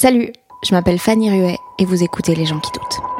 Salut, je m'appelle Fanny Ruet et vous écoutez Les gens qui doutent.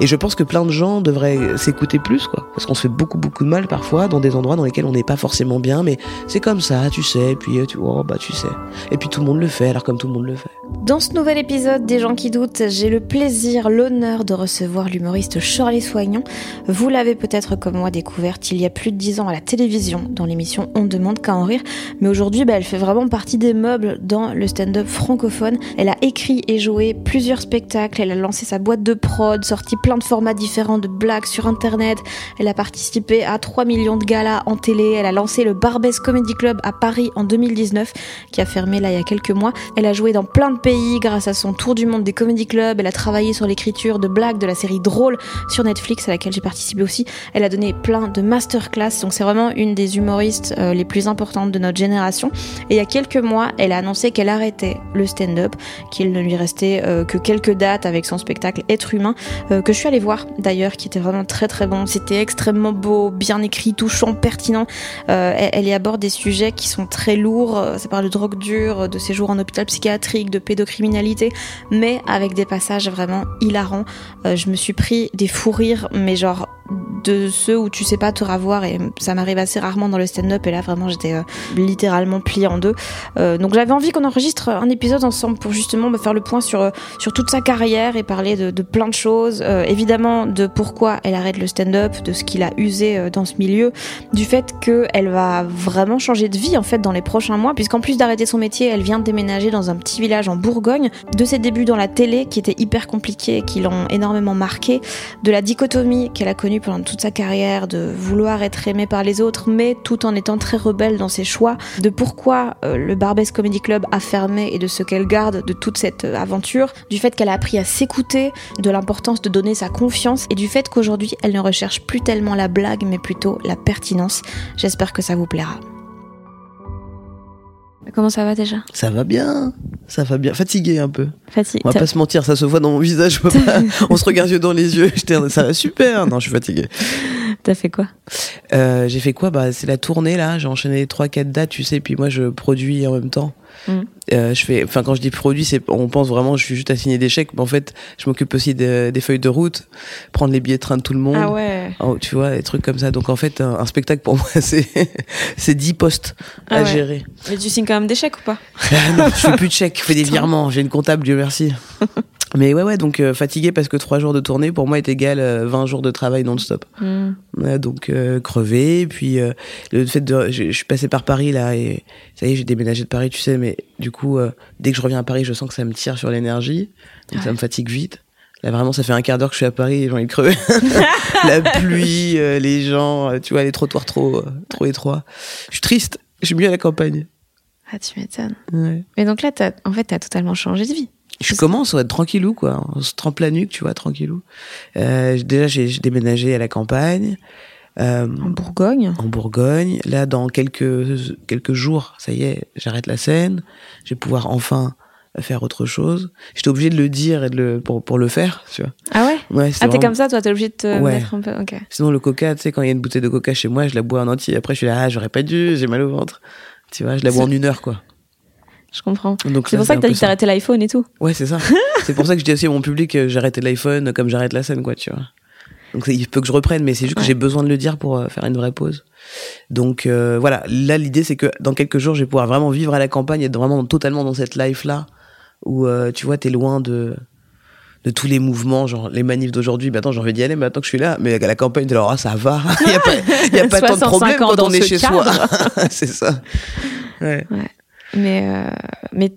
Et je pense que plein de gens devraient s'écouter plus, quoi. Parce qu'on se fait beaucoup, beaucoup de mal parfois dans des endroits dans lesquels on n'est pas forcément bien, mais c'est comme ça, tu sais, puis euh, tu vois, bah tu sais. Et puis tout le monde le fait, alors comme tout le monde le fait. Dans ce nouvel épisode des gens qui doutent, j'ai le plaisir, l'honneur de recevoir l'humoriste Shirley Soignon. Vous l'avez peut-être comme moi découverte il y a plus de dix ans à la télévision dans l'émission On demande qu'à en rire, mais aujourd'hui bah, elle fait vraiment partie des meubles dans le stand-up francophone. Elle a écrit et joué plusieurs spectacles, elle a lancé sa boîte de prod, sorti plein de formats différents de blagues sur internet, elle a participé à 3 millions de galas en télé, elle a lancé le Barbès Comedy Club à Paris en 2019 qui a fermé là il y a quelques mois. Elle a joué dans plein de pays grâce à son tour du monde des comedy clubs. Elle a travaillé sur l'écriture de blagues de la série Drôle sur Netflix à laquelle j'ai participé aussi. Elle a donné plein de masterclass. Donc c'est vraiment une des humoristes euh, les plus importantes de notre génération. Et il y a quelques mois, elle a annoncé qu'elle arrêtait le stand-up, qu'il ne lui restait euh, que quelques dates avec son spectacle Être humain, euh, que je suis allée voir d'ailleurs, qui était vraiment très très bon. C'était extrêmement beau, bien écrit, touchant, pertinent. Euh, elle, y aborde des sujets qui sont très lourds. Euh, Ça parle de drogue dure, de séjour en hôpital psychiatrique, de pédocriminalité, mais avec des passages vraiment hilarants. Euh, je me suis pris des fous rires, mais genre de ceux où tu sais pas te ravoir et ça m'arrive assez rarement dans le stand-up et là vraiment j'étais littéralement pliée en deux donc j'avais envie qu'on enregistre un épisode ensemble pour justement me faire le point sur, sur toute sa carrière et parler de, plein de choses évidemment de pourquoi elle arrête le stand-up de ce qu'il a usé euh, dans ce milieu du fait qu'elle va vraiment changer de vie en fait dans les prochains mois puisqu'en plus d'arrêter son métier elle vient de déménager dans un petit village en Bourgogne. De ses débuts dans la télé qui étaient hyper compliqués qui l'ont énormément marqué de la dichotomie qu'elle a connue pendant toute sa carrière, de vouloir être aimée par les autres, mais tout en étant très rebelle dans ses choix, de pourquoi euh, le Barbès Comedy Club a fermé et de ce qu'elle garde de toute cette euh, aventure, du fait qu'elle a appris à s'écouter, de l'importance de donner sa confiance et du fait qu'aujourd'hui elle ne recherche plus tellement la blague mais plutôt la pertinence. J'espère que ça vous plaira. Comment ça va déjà? Ça va bien, ça va bien. Fatigué un peu. Fatigué. On va pas se mentir, ça se voit dans mon visage. je peux pas- On se regarde yeux dans les yeux. Ça va super. Non, je suis fatigué. T'as fait quoi? Euh, j'ai fait quoi? Bah, c'est la tournée là. J'ai enchaîné trois, quatre dates, tu sais. Puis moi, je produis en même temps. Mm. Euh, je fais, enfin, quand je dis produit, c'est, on pense vraiment, je suis juste à signer des chèques. Mais en fait, je m'occupe aussi de- des feuilles de route, prendre les billets de train de tout le monde. Ah ouais. Oh, tu vois, des trucs comme ça. Donc en fait, un, un spectacle pour moi, c'est c'est 10 postes Ah à ouais. gérer. Mais tu signes quand même des chèques ou pas? Ah non, je fais plus de chèques, je fais des virements. J'ai une comptable, Dieu merci. Mais ouais, ouais, donc euh, fatigué parce que 3 jours de tournée, pour moi, est égal euh, 20 jours de travail non-stop. Ouais, donc euh, crevé. Puis euh, le fait de. Je, je suis passé par Paris là et ça y est, j'ai déménagé de Paris, tu sais, mais du coup, dès que je reviens à Paris, je sens que ça me tire sur l'énergie. Donc ça me fatigue vite. Là, vraiment, ça fait un quart d'heure que je suis à Paris et j'ai envie de crever. La pluie, les gens, tu vois, les trottoirs trop, trop étroits. Je suis triste. Je suis mieux à la campagne. Ah, tu m'étonnes. Ouais. Mais donc là, en fait, t'as totalement changé de vie. Je commence à être tranquillou, quoi. On se trempe la nuque, tu vois, tranquillou. Euh, déjà, j'ai déménagé à la campagne, euh, En Bourgogne? en Bourgogne. Là, dans quelques, quelques jours, ça y est, j'arrête la scène. Je vais pouvoir enfin faire autre chose. J'étais obligé de le dire et de le, pour, pour le faire, tu vois. Ah ouais? Ouais, Ah, t'es vraiment- comme ça, toi, t'es obligé de te Ouais. mettre un peu. Ok. Sinon, le coca, tu sais, quand il y a une bouteille de coca chez moi, je la bois en entier. Après, je suis là, ah, j'aurais pas dû, j'ai mal au ventre. Tu vois, je la bois en une heure, quoi. Je comprends. C'est pour ça que t'as dit que t'arrêtais l'iPhone et tout. Ouais, c'est ça. c'est pour ça que je dis aussi à mon public que j'arrêtais l'iPhone comme j'arrête la scène, quoi, tu vois. Donc il faut que je reprenne, mais c'est juste que Ouais. j'ai besoin de le dire pour euh, faire une vraie pause. Donc euh, voilà, là l'idée c'est que dans quelques jours je vais pouvoir vraiment vivre à la campagne, être vraiment totalement dans cette life là où euh, tu vois t'es loin de de tous les mouvements, genre les manifs d'aujourd'hui. Maintenant j'ai envie d'y aller, maintenant que je suis là, mais à la campagne t'es là, ah, ça va, il y a pas, y a pas tant de 65 problèmes ans quand on est chez cadre. soi. c'est ça. Ouais. Mais, euh, mais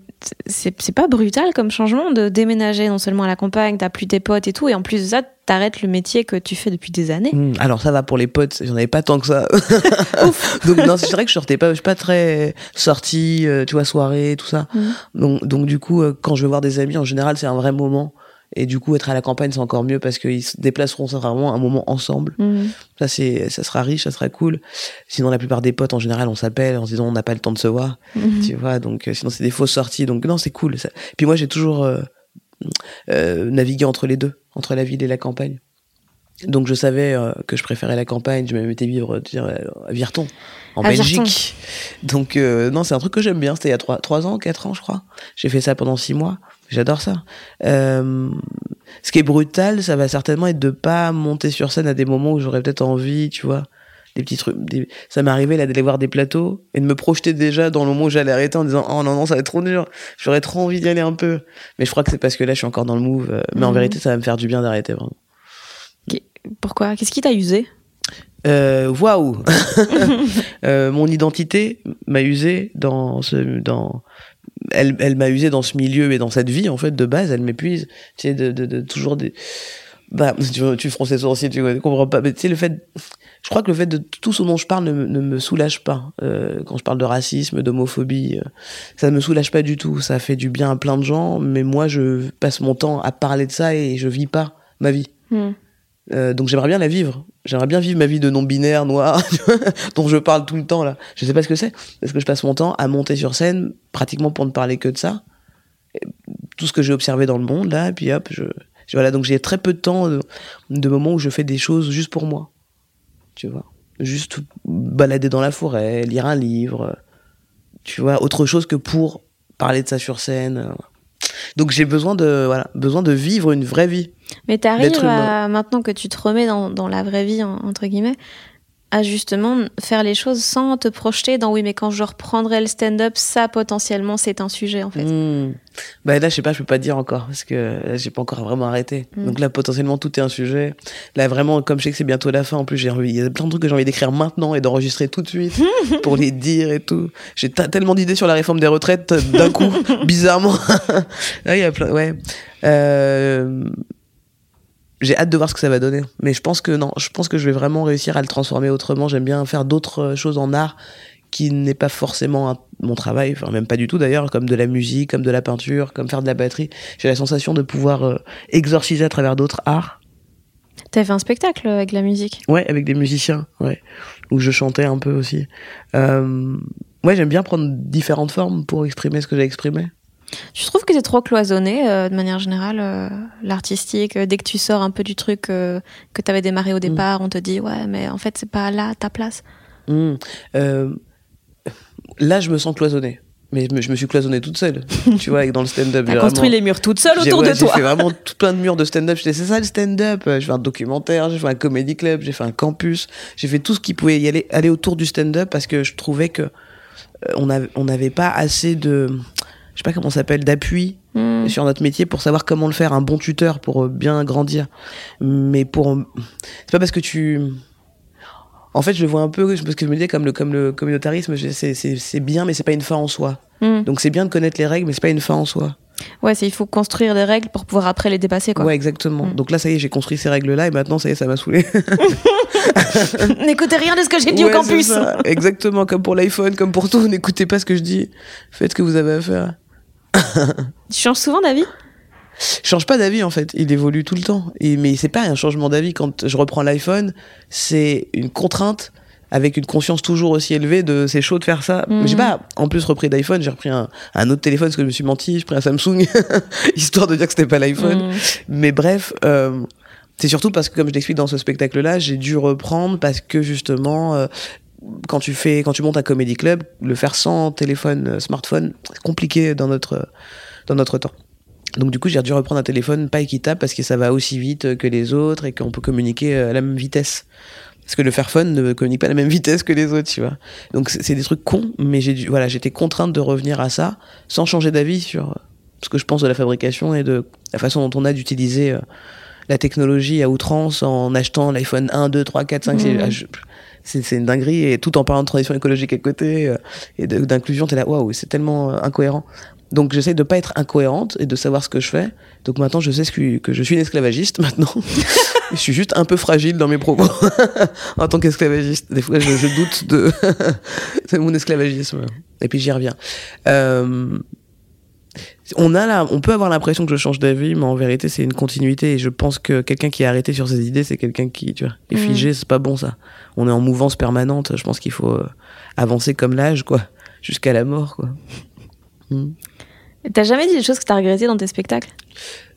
c'est pas brutal comme changement de déménager non seulement à la campagne, t'as plus tes potes et tout, et en plus de ça, t'arrêtes le métier que tu fais depuis des années. Hmm, alors ça va pour les potes, j'en avais pas tant que ça. donc non, c'est vrai que je sortais pas, je suis pas très sortie, euh, tu vois, soirée, tout ça. Mhm. Donc donc du coup, euh, quand je vais voir des amis, en général, c'est un vrai moment. Et du coup, être à la campagne, c'est encore mieux parce qu'ils se déplaceront, vraiment un moment ensemble. Mhm. Ça, c'est, ça sera riche, ça sera cool. Sinon, la plupart des potes, en général, on s'appelle en se disant on n'a pas le temps de se voir. Mhm. Tu vois, donc euh, sinon, c'est des fausses sorties. Donc non, c'est cool. Ça. Puis moi, j'ai toujours euh, euh, navigué entre les deux, entre la ville et la campagne. Donc je savais euh, que je préférais la campagne. Je me mettais vivre à Virton, en À Belgique. Donc euh, non, c'est un truc que j'aime bien. C'était il y a trois, trois ans, quatre ans, je crois. J'ai fait ça pendant six mois. J'adore ça. Euh, ce qui est brutal, ça va certainement être de pas monter sur scène à des moments où j'aurais peut-être envie, tu vois, des petits trucs. des- Ça m'est arrivé là d'aller voir des plateaux et de me projeter déjà dans le moment où j'allais arrêter en disant oh non non ça va être trop dur. J'aurais trop envie d'y aller un peu. Mais je crois que c'est parce que là je suis encore dans le move. euh, Mais en Mhm. vérité ça va me faire du bien d'arrêter vraiment. Pourquoi? Qu'est-ce qui t'a usé? Euh, Waouh Euh, Mon identité m'a usé dans ce dans elle, elle m'a usé dans ce milieu et dans cette vie en fait de base elle m'épuise. Tu sais de, de, de toujours des bah tu, tu fronces les sourcils tu comprends pas. Mais tu sais le fait je crois que le fait de tout ce dont je parle ne, me- ne me soulage pas. Euh, quand je parle de racisme d'homophobie euh, ça ne me soulage pas du tout. Ça fait du bien à plein de gens mais moi je passe mon temps à parler de ça et je vis pas ma vie. Mhm. Euh, donc j'aimerais bien la vivre. J'aimerais bien vivre ma vie de non-binaire, noir, dont je parle tout le temps là. Je sais pas ce que c'est, parce que je passe mon temps à monter sur scène, pratiquement pour ne parler que de ça. Tout ce que j'ai observé dans le monde là, et puis hop, je, je- voilà. Donc j'ai très peu de temps, de, de moments où je fais des choses juste pour moi. Tu vois, juste balader dans la forêt, lire un livre, euh, tu vois, autre chose que pour parler de ça sur scène. Donc j'ai besoin de voilà, besoin de vivre une vraie vie. Mais t'arrives à, maintenant que tu te remets dans, dans la vraie vie, en- entre guillemets, à justement faire les choses sans te projeter dans oui, mais quand je reprendrai le stand-up, ça potentiellement c'est un sujet en fait. Hmm. Bah là, je sais pas, je peux pas dire encore parce que j'ai pas encore vraiment arrêté. Mm. Donc là, potentiellement, tout est un sujet. Là, vraiment, comme je sais que c'est bientôt la fin, en plus, j'ai il y a plein de trucs que j'ai envie d'écrire maintenant et d'enregistrer tout de suite pour les dire et tout. J'ai tellement d'idées sur la réforme des retraites d'un coup, bizarrement. Là, il y a plein, ouais. Euh, j'ai hâte de voir ce que ça va donner. Mais je pense que non, je pense que je vais vraiment réussir à le transformer autrement. J'aime bien faire d'autres euh, choses en art qui n'est pas forcément un- mon travail, enfin même pas du tout d'ailleurs, comme de la musique, comme de la peinture, comme faire de la batterie. J'ai la sensation de pouvoir euh, exorciser à travers d'autres arts. T'as fait un spectacle avec la musique? Ouais, avec des musiciens, ouais, où je chantais un peu aussi. Euh, ouais, j'aime bien prendre différentes formes pour exprimer ce que j'ai exprimé. Je trouve que c'est trop cloisonné euh, de manière générale, euh, l'artistique. Dès que tu sors un peu du truc euh, que t'avais démarré au départ, on te dit ouais, mais en fait c'est pas là ta place. Euh, là, je me sens cloisonné. Mais je me, je me suis cloisonné toute seule, tu vois, dans le stand-up. J'ai construit vraiment- les murs toute seule J'ai autour ouais, de j'ai toi. fait vraiment tout plein de murs de stand-up. J'étais, c'est ça le stand-up? J'ai fait un documentaire, j'ai fait un comedy club, j'ai fait un campus. J'ai fait tout ce qui pouvait y aller, aller autour du stand-up parce que je trouvais que on n'avait pas assez de, je sais pas comment ça s'appelle, d'appui Hmm. sur notre métier pour savoir comment le faire. Un bon tuteur pour euh, bien grandir. Mais pour, c'est pas parce que tu, en fait, je le vois un peu, parce que je me disais comme le, comme le communautarisme, c'est, bien, mais c'est pas une fin en soi. Hmm. Donc c'est bien de connaître les règles, mais c'est pas une fin en soi. Ouais, c'est il faut construire des règles pour pouvoir après les dépasser quoi. Ouais, exactement. Mm. Donc là, ça y est, j'ai construit ces règles-là et maintenant, ça y est, ça m'a saoulé. N'écoutez rien de ce que j'ai dit Ouais, au campus. Exactement, comme pour l'iPhone, comme pour tout. N'écoutez pas ce que je dis. Faites ce que vous avez à faire. Tu changes souvent d'avis? Je change pas d'avis, en fait. Il évolue tout le temps. Et, mais c'est pas un changement d'avis. Quand je reprends l'iPhone, c'est une contrainte avec une conscience toujours aussi élevée de c'est chaud de faire ça. Mhm. Mais J'ai pas en plus repris d'iPhone, j'ai repris un, un autre téléphone parce que je me suis menti, j'ai pris un Samsung, histoire de dire que c'était pas l'iPhone. Hmm. Mais bref, euh, c'est surtout parce que, comme je l'explique dans ce spectacle-là, j'ai dû reprendre parce que justement, euh, quand tu fais, quand tu montes un comedy club, le faire sans téléphone, euh, smartphone, c'est compliqué dans notre, dans notre temps. Donc du coup, j'ai dû reprendre un téléphone pas équitable parce que ça va aussi vite que les autres et qu'on peut communiquer à la même vitesse. Parce que le Fairphone ne communique pas à la même vitesse que les autres, tu vois. Donc c'est des trucs cons, mais j'ai dû, voilà, j'étais contrainte de revenir à ça sans changer d'avis sur ce que je pense de la fabrication et de la façon dont on a d'utiliser euh, la technologie à outrance en achetant l'iPhone 1, 2, 3, 4, 5, c'est c'est une dinguerie et tout en parlant de transition écologique à côté euh, et d'inclusion t'es là waouh c'est tellement euh, incohérent donc j'essaie de pas être incohérente et de savoir ce que je fais. Donc maintenant je sais ce que, que je suis une esclavagiste maintenant. je suis juste un peu fragile dans mes propos en tant qu'esclavagiste. Des fois je, je doute de c'est mon esclavagisme. Et puis j'y reviens. Euh, on a là, on peut avoir l'impression que je change d'avis, mais en vérité c'est une continuité. Et je pense que quelqu'un qui est arrêté sur ses idées, c'est quelqu'un qui, tu vois, est Mm. figé. C'est pas bon ça. On est en mouvance permanente. Je pense qu'il faut euh, avancer comme l'âge, quoi, jusqu'à la mort, quoi. Mm. T'as jamais dit des choses que t'as regrettées dans tes spectacles?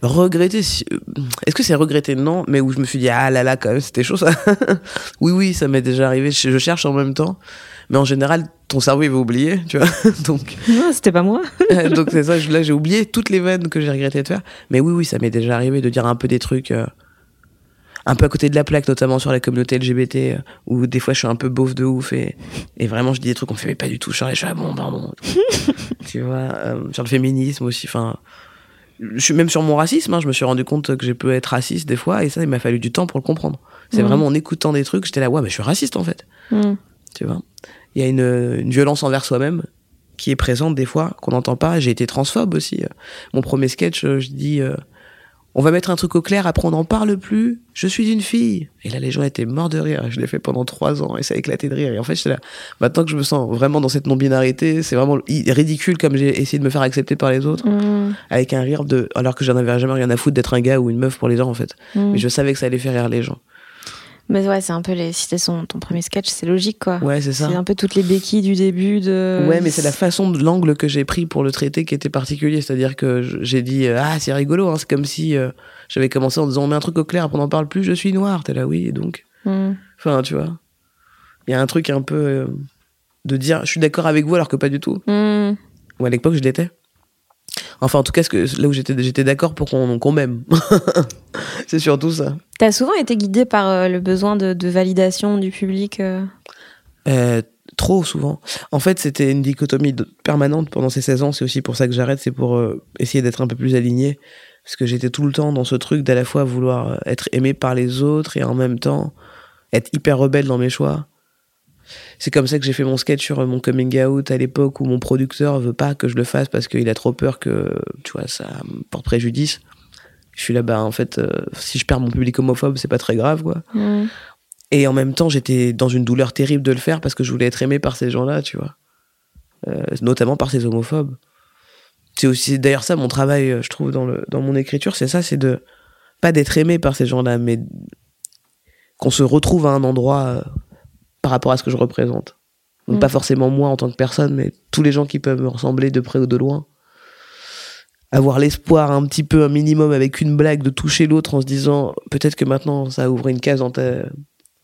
Regretter, euh, est-ce que c'est regretter? Non, mais où je me suis dit ah là là quand même c'était chaud ça. oui oui, ça m'est déjà arrivé. Je cherche en même temps, mais en général ton cerveau il va oublier, tu vois. donc Non, c'était pas moi. donc c'est ça. je- Là j'ai oublié toutes les vannes que j'ai regretté de faire. Mais oui oui, ça m'est déjà arrivé de dire un peu des trucs. euh, un peu à côté de la plaque, notamment sur la communauté LGBT, euh, où des fois je suis un peu beauf de ouf et, et vraiment je dis des trucs qu'on fait mais pas du tout. Je suis ah bon, pardon. tu vois, euh, sur le féminisme aussi. Enfin, je suis même sur mon racisme. hein, je me suis rendu compte que j'ai pu être raciste des fois et ça, il m'a fallu du temps pour le comprendre. C'est Mhm. vraiment en écoutant des trucs, j'étais là, ouais, mais je suis raciste en fait. Mm. Tu vois, il y a une, une violence envers soi-même qui est présente des fois qu'on n'entend pas. J'ai été transphobe aussi. Mon premier sketch, euh, je dis. euh, on va mettre un truc au clair, après on n'en parle plus. Je suis une fille. Et là, les gens étaient morts de rire. Je l'ai fait pendant trois ans et ça a éclaté de rire. Et en fait, là. Maintenant que je me sens vraiment dans cette non-binarité, c'est vraiment ridicule comme j'ai essayé de me faire accepter par les autres. Mm. Avec un rire de. Alors que j'en avais jamais rien à foutre d'être un gars ou une meuf pour les gens, en fait. Mm. Mais je savais que ça allait faire rire les gens. Mais ouais, c'est un peu les. Si c'était son ton premier sketch, c'est logique quoi. Ouais, c'est ça. C'est un peu toutes les béquilles du début de. Ouais, mais c'est la façon de l'angle que j'ai pris pour le traiter qui était particulier. C'est-à-dire que j'ai dit euh, ah c'est rigolo, hein. c'est comme si euh, j'avais commencé en disant on met un truc au clair, après on n'en parle plus, je suis noir. T'es là oui, et donc. Mm. Enfin, tu vois. Il y a un truc un peu euh, de dire je suis d'accord avec vous alors que pas du tout. Mm. Ou à l'époque je l'étais. Enfin, en tout cas, ce que, là où j'étais, j'étais d'accord pour qu'on, qu'on m'aime. c'est surtout ça. T'as souvent été guidé par euh, le besoin de, de validation du public. euh. Euh, trop souvent. En fait, c'était une dichotomie de- permanente pendant ces 16 ans. C'est aussi pour ça que j'arrête. C'est pour essayer d'être un peu plus aligné. Parce que j'étais tout le temps dans ce truc d'à la fois vouloir être aimé par les autres et en même temps être hyper rebelle dans mes choix. C'est comme ça que j'ai fait mon sketch sur euh, mon coming out à l'époque où mon producteur veut pas que je le fasse parce qu'il a trop peur que, tu vois, ça me porte préjudice. Je suis là, bah, en fait, euh, si je perds mon public homophobe, c'est pas très grave, quoi. Et en même temps, j'étais dans une douleur terrible de le faire parce que je voulais être aimé par ces gens-là, tu vois. Euh, notamment par ces homophobes. C'est aussi d'ailleurs ça mon travail, je trouve, dans, le, dans mon écriture, c'est ça, c'est de pas d'être aimé par ces gens-là, mais qu'on se retrouve à un endroit par rapport à ce que je représente. Donc Mm. pas forcément moi en tant que personne, mais tous les gens qui peuvent me ressembler de près ou de loin. Avoir l'espoir un petit peu, un minimum, avec une blague, de toucher l'autre en se disant peut-être que maintenant ça ouvre une case dans, ta,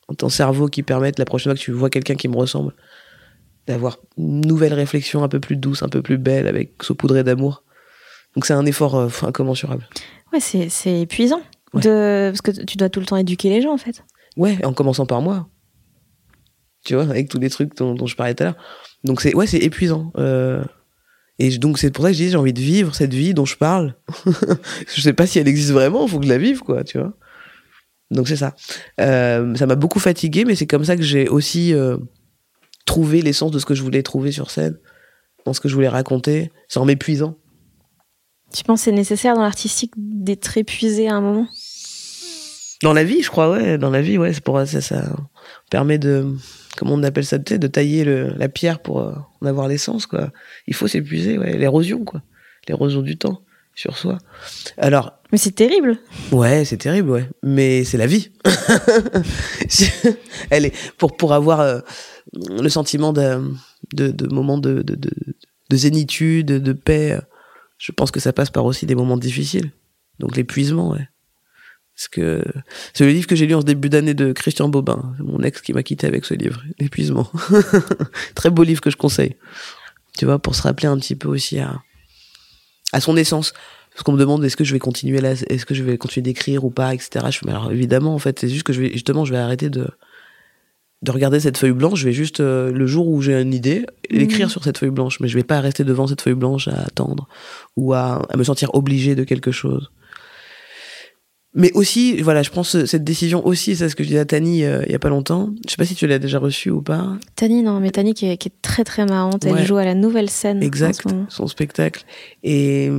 dans ton cerveau qui permette la prochaine fois que tu vois quelqu'un qui me ressemble d'avoir une nouvelle réflexion un peu plus douce, un peu plus belle, avec saupoudrée d'amour. Donc c'est un effort euh, incommensurable. Ouais, c'est c'est épuisant. Ouais. De... Parce que tu dois tout le temps éduquer les gens en fait. Ouais, en commençant par moi. Tu vois, avec tous les trucs dont, dont je parlais tout à l'heure. Donc c'est ouais, c'est épuisant. Euh, et donc c'est pour ça que je dis j'ai envie de vivre cette vie dont je parle. je sais pas si elle existe vraiment, faut que je la vive quoi, tu vois. Donc c'est ça. Euh, ça m'a beaucoup fatigué, mais c'est comme ça que j'ai aussi euh, trouvé l'essence de ce que je voulais trouver sur scène, dans ce que je voulais raconter, sans m'épuisant. Tu penses que c'est nécessaire dans l'artistique d'être épuisé à un moment? Dans la vie, je crois, ouais. Dans la vie, ouais. C'est pour ça, ça permet de, comment on appelle ça, tu sais, de tailler le, la pierre pour euh, en avoir l'essence, quoi. Il faut s'épuiser, ouais. L'érosion, quoi. L'érosion du temps sur soi. Alors, Mais c'est terrible. ouais, c'est terrible, ouais. Mais c'est la vie. Elle est pour pour avoir euh, le sentiment de de, de moments de, de, de, de zénitude, de paix. Je pense que ça passe par aussi des moments difficiles. Donc l'épuisement, ouais. Parce que c'est le livre que j'ai lu en ce début d'année de Christian Bobin. Mon ex qui m'a quitté avec ce livre. L'épuisement. Très beau livre que je conseille. Tu vois, pour se rappeler un petit peu aussi à, à son essence. Parce qu'on me demande est-ce que je vais continuer là, est-ce que je vais continuer d'écrire ou pas, etc. Je fais, mais alors évidemment, en fait, c'est juste que je vais, justement, je vais arrêter de, de regarder cette feuille blanche. Je vais juste, euh, le jour où j'ai une idée, l'écrire sur cette feuille blanche. Mais je vais pas rester devant cette feuille blanche à attendre ou à, à me sentir obligé de quelque chose. Mais aussi, voilà, je prends ce- cette décision aussi, c'est ce que je disais à Tani euh, il y a pas longtemps. Je sais pas si tu l'as déjà reçu ou pas. Tani, non, mais Tani qui est, qui est très très marrante. Elle joue à la nouvelle scène. Exact, en ce moment. son spectacle. Et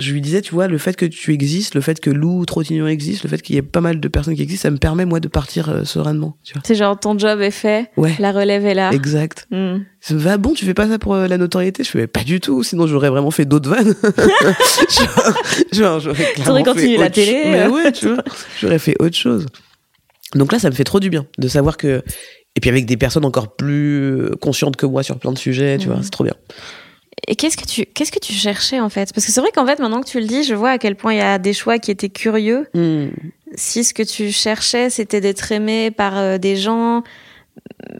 je lui disais, tu vois, le fait que tu existes, le fait que Lou Trottignon existe, le fait qu'il y ait pas mal de personnes qui existent, ça me permet, moi, de partir euh, sereinement. C'est genre ton job est fait, Ouais, la relève est là. exact. Hmm. Ça me va, bon, tu fais pas ça pour euh, la notoriété? Je fais, mais pas du tout, sinon j'aurais vraiment fait d'autres vannes. genre, genre, j'aurais clairement continué la télé, Mais euh. ouais, tu vois, j'aurais fait autre chose. Donc là, ça me fait trop du bien de savoir que. Et puis avec des personnes encore plus conscientes que moi sur plein de sujets, tu vois, c'est trop bien. Et qu'est-ce que tu qu'est-ce que tu cherchais en fait? Parce que c'est vrai qu'en fait maintenant que tu le dis, je vois à quel point il y a des choix qui étaient curieux. Hmm. Si ce que tu cherchais c'était d'être aimé par euh, des gens,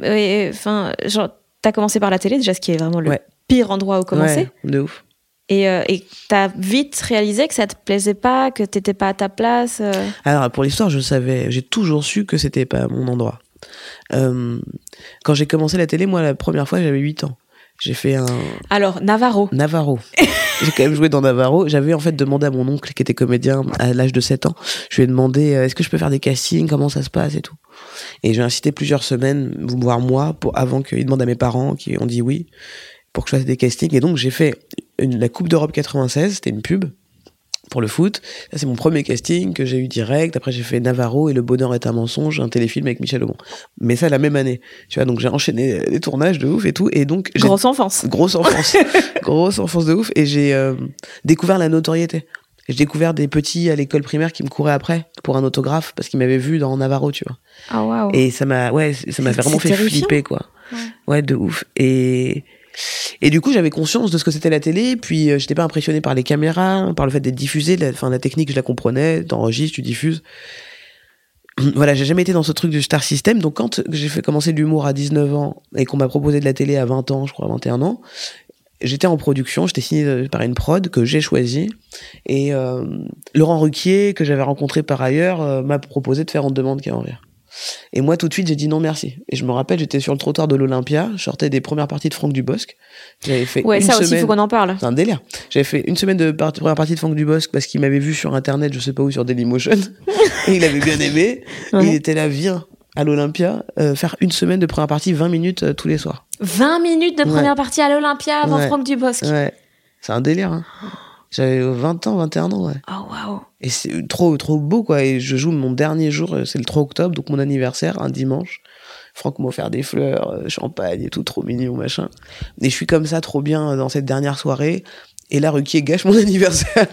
euh, enfin genre t'as commencé par la télé déjà, ce qui est vraiment le Ouais. pire endroit où commencer. Ouais, de ouf. Et euh, t'as vite réalisé que ça te plaisait pas, que t'étais pas à ta place. euh. Alors pour l'histoire, je savais, j'ai toujours su que c'était pas mon endroit. Euh, quand j'ai commencé la télé, moi la première fois, j'avais 8 ans. J'ai fait un Alors Navarro. Navarro. j'ai quand même joué dans Navarro. J'avais en fait demandé à mon oncle qui était comédien à l'âge de 7 ans. Je lui ai demandé euh, est-ce que je peux faire des castings, comment ça se passe? Et tout. Et j'ai incité plusieurs semaines, voire mois, pour avant qu'il demande à mes parents qui ont dit oui pour que je fasse des castings. Et donc j'ai fait une- la Coupe d'Europe 96, c'était une pub pour le foot. Ça, c'est mon premier casting que j'ai eu direct. Après, j'ai fait Navarro et Le Bonheur est un mensonge, un téléfilm avec Michel Aumont. Mais ça, la même année. Tu vois, donc j'ai enchaîné les tournages de ouf et tout. Et donc, Grosse enfance. grosse enfance. grosse enfance de ouf. Et j'ai euh, découvert la notoriété. J'ai découvert des petits à l'école primaire qui me couraient après pour un autographe parce qu'ils m'avaient vu dans Navarro, tu vois. Ah waouh. Et ça m'a, ouais, ça m'a vraiment fait terrifiant. flipper, quoi. Ouais. Ouais, de ouf. Et, et du coup, j'avais conscience de ce que c'était la télé, puis euh, j'étais pas impressionné par les caméras, par le fait d'être diffusé, la, la technique, je la comprenais, t'enregistres, tu diffuses. Voilà, j'ai jamais été dans ce truc du star system, donc quand j'ai fait commencer l'humour à 19 ans et qu'on m'a proposé de la télé à 20 ans, je crois, 21 ans, j'étais en production, j'étais signé euh, par une prod que j'ai choisie, et euh, Laurent Ruquier, que j'avais rencontré par ailleurs, euh, m'a proposé de faire en demande qu'à en rire. Et moi, tout de suite, j'ai dit non merci. Et je me rappelle, j'étais sur le trottoir de l'Olympia, je sortais des premières parties de Franck Dubosc. J'avais fait Ouais, une ça aussi, semaine. faut qu'on en parle. C'est un délire. J'avais fait une semaine de par- première partie de Franck Dubosc parce qu'il m'avait vu sur internet, je sais pas où, sur Dailymotion. et il avait bien aimé. Ouais. Il était là, viens à l'Olympia, euh, faire une semaine de première partie, 20 minutes euh, tous les soirs. 20 minutes de Ouais. première partie à l'Olympia avant Ouais. Franck Dubosc. Ouais. C'est un délire, hein. J'avais 20 ans, 21 ans, ouais. Oh waouh. Et c'est trop, trop beau, quoi. Et je joue mon dernier jour, euh, c'est le 3 octobre, donc mon anniversaire, un dimanche. Franck m'a offert des fleurs, euh, champagne et tout, trop mignon, machin. Et je suis comme ça, trop bien, euh, dans cette dernière soirée. Et là, Ruquier gâche mon anniversaire.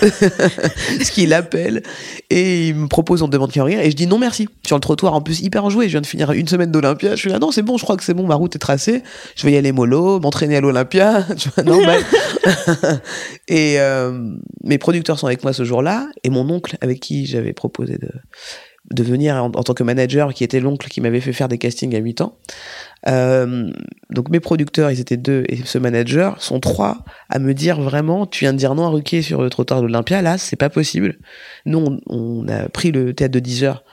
Ce qu'il appelle. Et il me propose, on me demande a rien. Et je dis non, merci. Sur le trottoir, en plus, hyper enjoué. Je viens de finir une semaine d'Olympia. Je suis là, non, c'est bon, je crois que c'est bon, ma route est tracée. Je vais y aller mollo, m'entraîner à l'Olympia. Tu vois, normal. et euh, mes producteurs sont avec moi ce jour-là. Et mon oncle, avec qui j'avais proposé de, de venir en, en tant que manager, qui était l'oncle qui m'avait fait faire des castings à 8 ans. Euh, donc mes producteurs, ils étaient deux, et ce manager sont trois à me dire vraiment, tu viens de dire non à Ruquier sur le trottoir de l'Olympia, là, c'est pas possible. Nous, on, on a pris le théâtre de 10 heures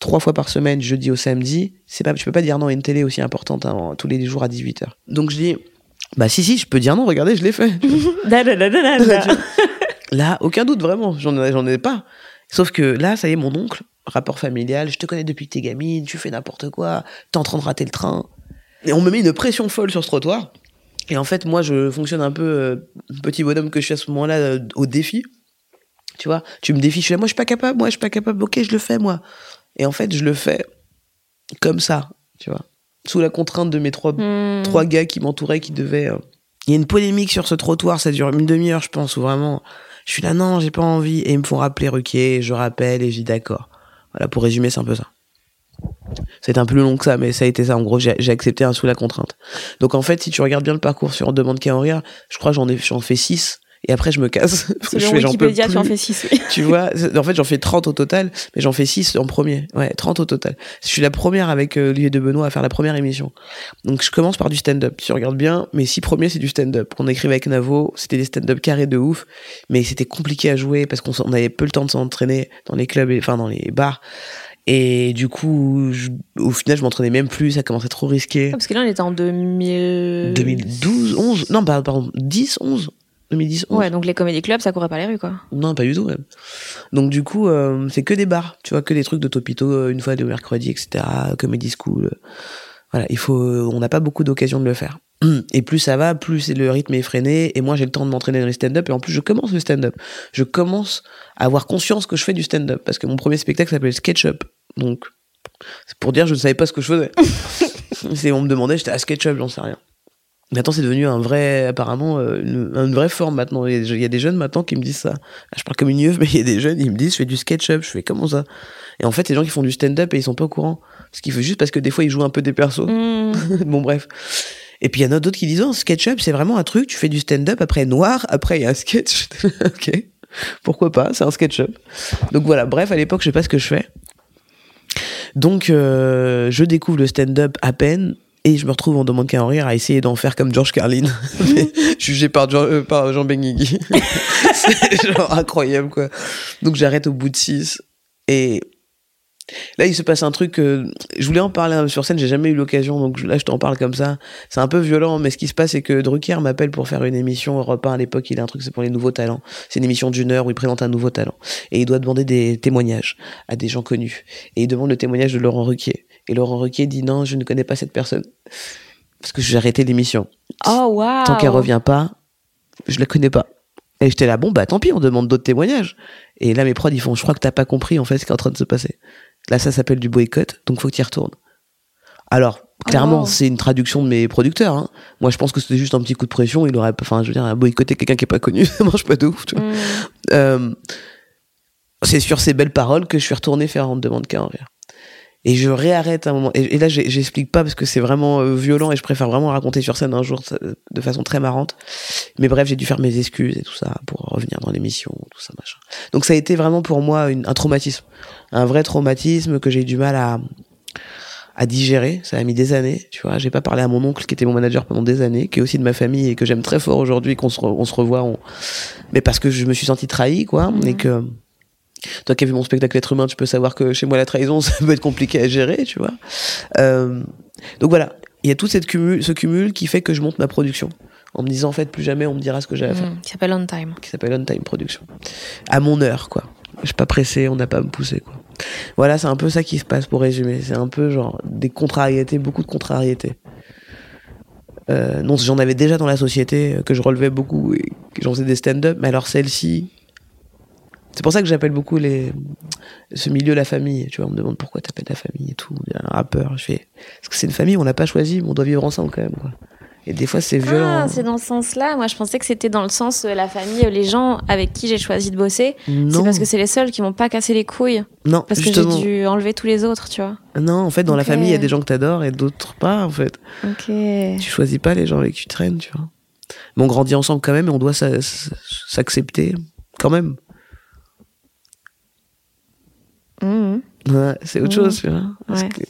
trois fois par semaine, jeudi au samedi. C'est pas, tu peux pas dire non à une télé aussi importante hein, tous les jours à 18 heures. Donc je dis, bah si si, je peux dire non. Regardez, je l'ai fait. Là, aucun doute, vraiment. J'en ai, j'en ai pas. Sauf que là, ça y est, mon oncle, rapport familial, je te connais depuis que t'es gamine, tu fais n'importe quoi, t'es en train de rater le train. Et on me met une pression folle sur ce trottoir. Et en fait, moi, je fonctionne un peu euh, petit bonhomme que je suis à ce moment-là euh, au défi. Tu vois, tu me défies, je suis là, moi, je suis pas capable, moi, je suis pas capable, ok, je le fais, moi. Et en fait, je le fais comme ça, tu vois, sous la contrainte de mes trois, Hmm. trois gars qui m'entouraient, qui devaient. euh, Il y a une polémique sur ce trottoir, ça dure une demi-heure, je pense, ou vraiment. Je suis là, non, j'ai pas envie. Et ils me font rappeler et je rappelle, et je dis d'accord. Voilà, pour résumer, c'est un peu ça. C'est un peu plus long que ça, mais ça a été ça. En gros, j'ai accepté un sous la contrainte. Donc en fait, si tu regardes bien le parcours sur Demande qu'à je crois que j'en ai, j'en fais 6. Et après je me casse. Selon je fais, Wikipédia, tu en plus. fais 6, oui. Tu vois, en fait, j'en fais 30 au total, mais j'en fais 6 en premier. Ouais, 30 au total. Je suis la première avec euh, Olivier de Benoît à faire la première émission. Donc, je commence par du stand-up. Si tu regardes bien, mes six premiers, c'est du stand-up. On écrivait avec Navo, c'était des stand-up carrés de ouf, mais c'était compliqué à jouer parce qu'on avait peu le temps de s'entraîner dans les clubs, et, enfin, dans les bars. Et du coup, je- au final, je m'entraînais même plus, ça commençait trop risqué. Parce que là, on était en 2000... 2012, 11, non, pardon, 10, 11, 2010, 11. Ouais, donc les comédie clubs, ça courait pas les rues, quoi. Non, pas du tout même. Donc du coup, euh, c'est que des bars, tu vois, que des trucs de Topito euh, une fois le mercredi, etc. Comedy School. Voilà, il faut, euh, on n'a pas beaucoup d'occasions de le faire. Et plus ça va, plus le rythme est effréné, et moi j'ai le temps de m'entraîner dans les stand-up, et en plus je commence le stand-up. Je commence à avoir conscience que je fais du stand-up, parce que mon premier spectacle s'appelait SketchUp. Donc, c'est pour dire, je ne savais pas ce que je faisais. c'est, on me demandait, j'étais à SketchUp, j'en sais rien. Maintenant, c'est devenu un vrai, apparemment, euh, une, une vraie forme maintenant. Il y, a, des jeunes maintenant qui me disent ça. Là, je parle comme une yeuve, mais il y a des jeunes, ils me disent, je fais du SketchUp. Je fais comment ça? Et en fait, les gens qui font du stand-up et ils sont pas au courant. Ce qui fait juste parce que des fois, ils jouent un peu des persos. Mmh. bon, bref. Et puis, il y en a d'autres qui disent, oh, SketchUp, c'est vraiment un truc, tu fais du stand-up, après noir, après il y a un sketch. ok. Pourquoi pas, c'est un SketchUp. Donc voilà, bref, à l'époque, je sais pas ce que je fais. Donc, euh, je découvre le stand-up à peine. Et je me retrouve en demande qu'à en rire à essayer d'en faire comme George Carlin, jugé par Jean, euh, par Jean Benguigui. c'est genre incroyable, quoi. Donc j'arrête au bout de 6. Et là, il se passe un truc. euh, je voulais en parler sur scène, j'ai jamais eu l'occasion, donc là, je t'en parle comme ça. C'est un peu violent, mais ce qui se passe, c'est que Drucker m'appelle pour faire une émission Europe 1 à l'époque. Il a un truc, c'est pour les nouveaux talents. C'est une émission d'une heure où il présente un nouveau talent. Et il doit demander des témoignages à des gens connus. Et il demande le témoignage de Laurent Ruquier. Et Laurent Ruquier dit non, je ne connais pas cette personne. Parce que j'ai arrêté l'émission. Oh, waouh Tant qu'elle revient pas, je la connais pas. Et j'étais là, bon, bah tant pis, on demande d'autres témoignages. Et là, mes prods, ils font, je crois que t'as pas compris en fait ce qui est en train de se passer. Là, ça s'appelle du boycott, donc faut que tu y retournes. Alors, clairement, wow. c'est une traduction de mes producteurs. hein. Moi, je pense que c'était juste un petit coup de pression. Il aurait, enfin, je veux dire, boycotter quelqu'un qui est pas connu, ça marche pas de ouf. Mmh. Euh, c'est sur ces belles paroles que je suis retourné faire en demande qu'à en rire. Et je réarrête un moment. Et, et là, j'explique pas parce que c'est vraiment euh, violent et je préfère vraiment raconter sur scène un jour de façon très marrante. Mais bref, j'ai dû faire mes excuses et tout ça pour revenir dans l'émission, tout ça, machin. Donc ça a été vraiment pour moi une- un traumatisme. Un vrai traumatisme que j'ai eu du mal à, à digérer. Ça a mis des années, tu vois. J'ai pas parlé à mon oncle qui était mon manager pendant des années, qui est aussi de ma famille et que j'aime très fort aujourd'hui, qu'on se, re- on se revoit. on- Mais parce que je me suis senti trahi, quoi. Et que toi qui as vu mon spectacle Être humain, tu peux savoir que chez moi la trahison, ça peut être compliqué à gérer, tu vois. Euh, donc voilà, il y a tout cette cumul, ce cumul qui fait que je monte ma production en me disant en fait plus jamais on me dira ce que j'ai à faire, Mmh, Qui s'appelle On Time. qui s'appelle On Time Production. À mon heure, quoi. Je suis pas pressé, on n'a pas à me pousser, quoi. Voilà, c'est un peu ça qui se passe pour résumer. C'est un peu genre des contrariétés, beaucoup de contrariétés. Euh, non, j'en avais déjà dans la société, euh, que je relevais beaucoup et que j'en faisais des stand-up, mais alors celle-ci, c'est pour ça que j'appelle beaucoup les, ce milieu la famille. Tu vois, on me demande pourquoi t'appelles la famille et tout. Il y a un rappeur, je fais, parce que c'est une famille, on l'a pas choisi, mais on doit vivre ensemble quand même, quoi. Et des fois, c'est violent. Ah, c'est dans ce sens-là. Moi, je pensais que c'était dans le sens euh, la famille, les gens avec qui j'ai choisi de bosser. C'est parce que c'est les seuls qui m'ont pas cassé les couilles. non, Parce justement. que j'ai dû enlever tous les autres, tu vois. Non, en fait, dans la famille, il y a des gens que t'adores et d'autres pas, en fait. Ok. Tu choisis pas les gens avec qui tu traînes, tu vois. Mais on grandit ensemble quand même et on doit s'a- s'a- s'accepter quand même. Mmh. Ouais, c'est autre chose, tu vois. Parce Ouais. que-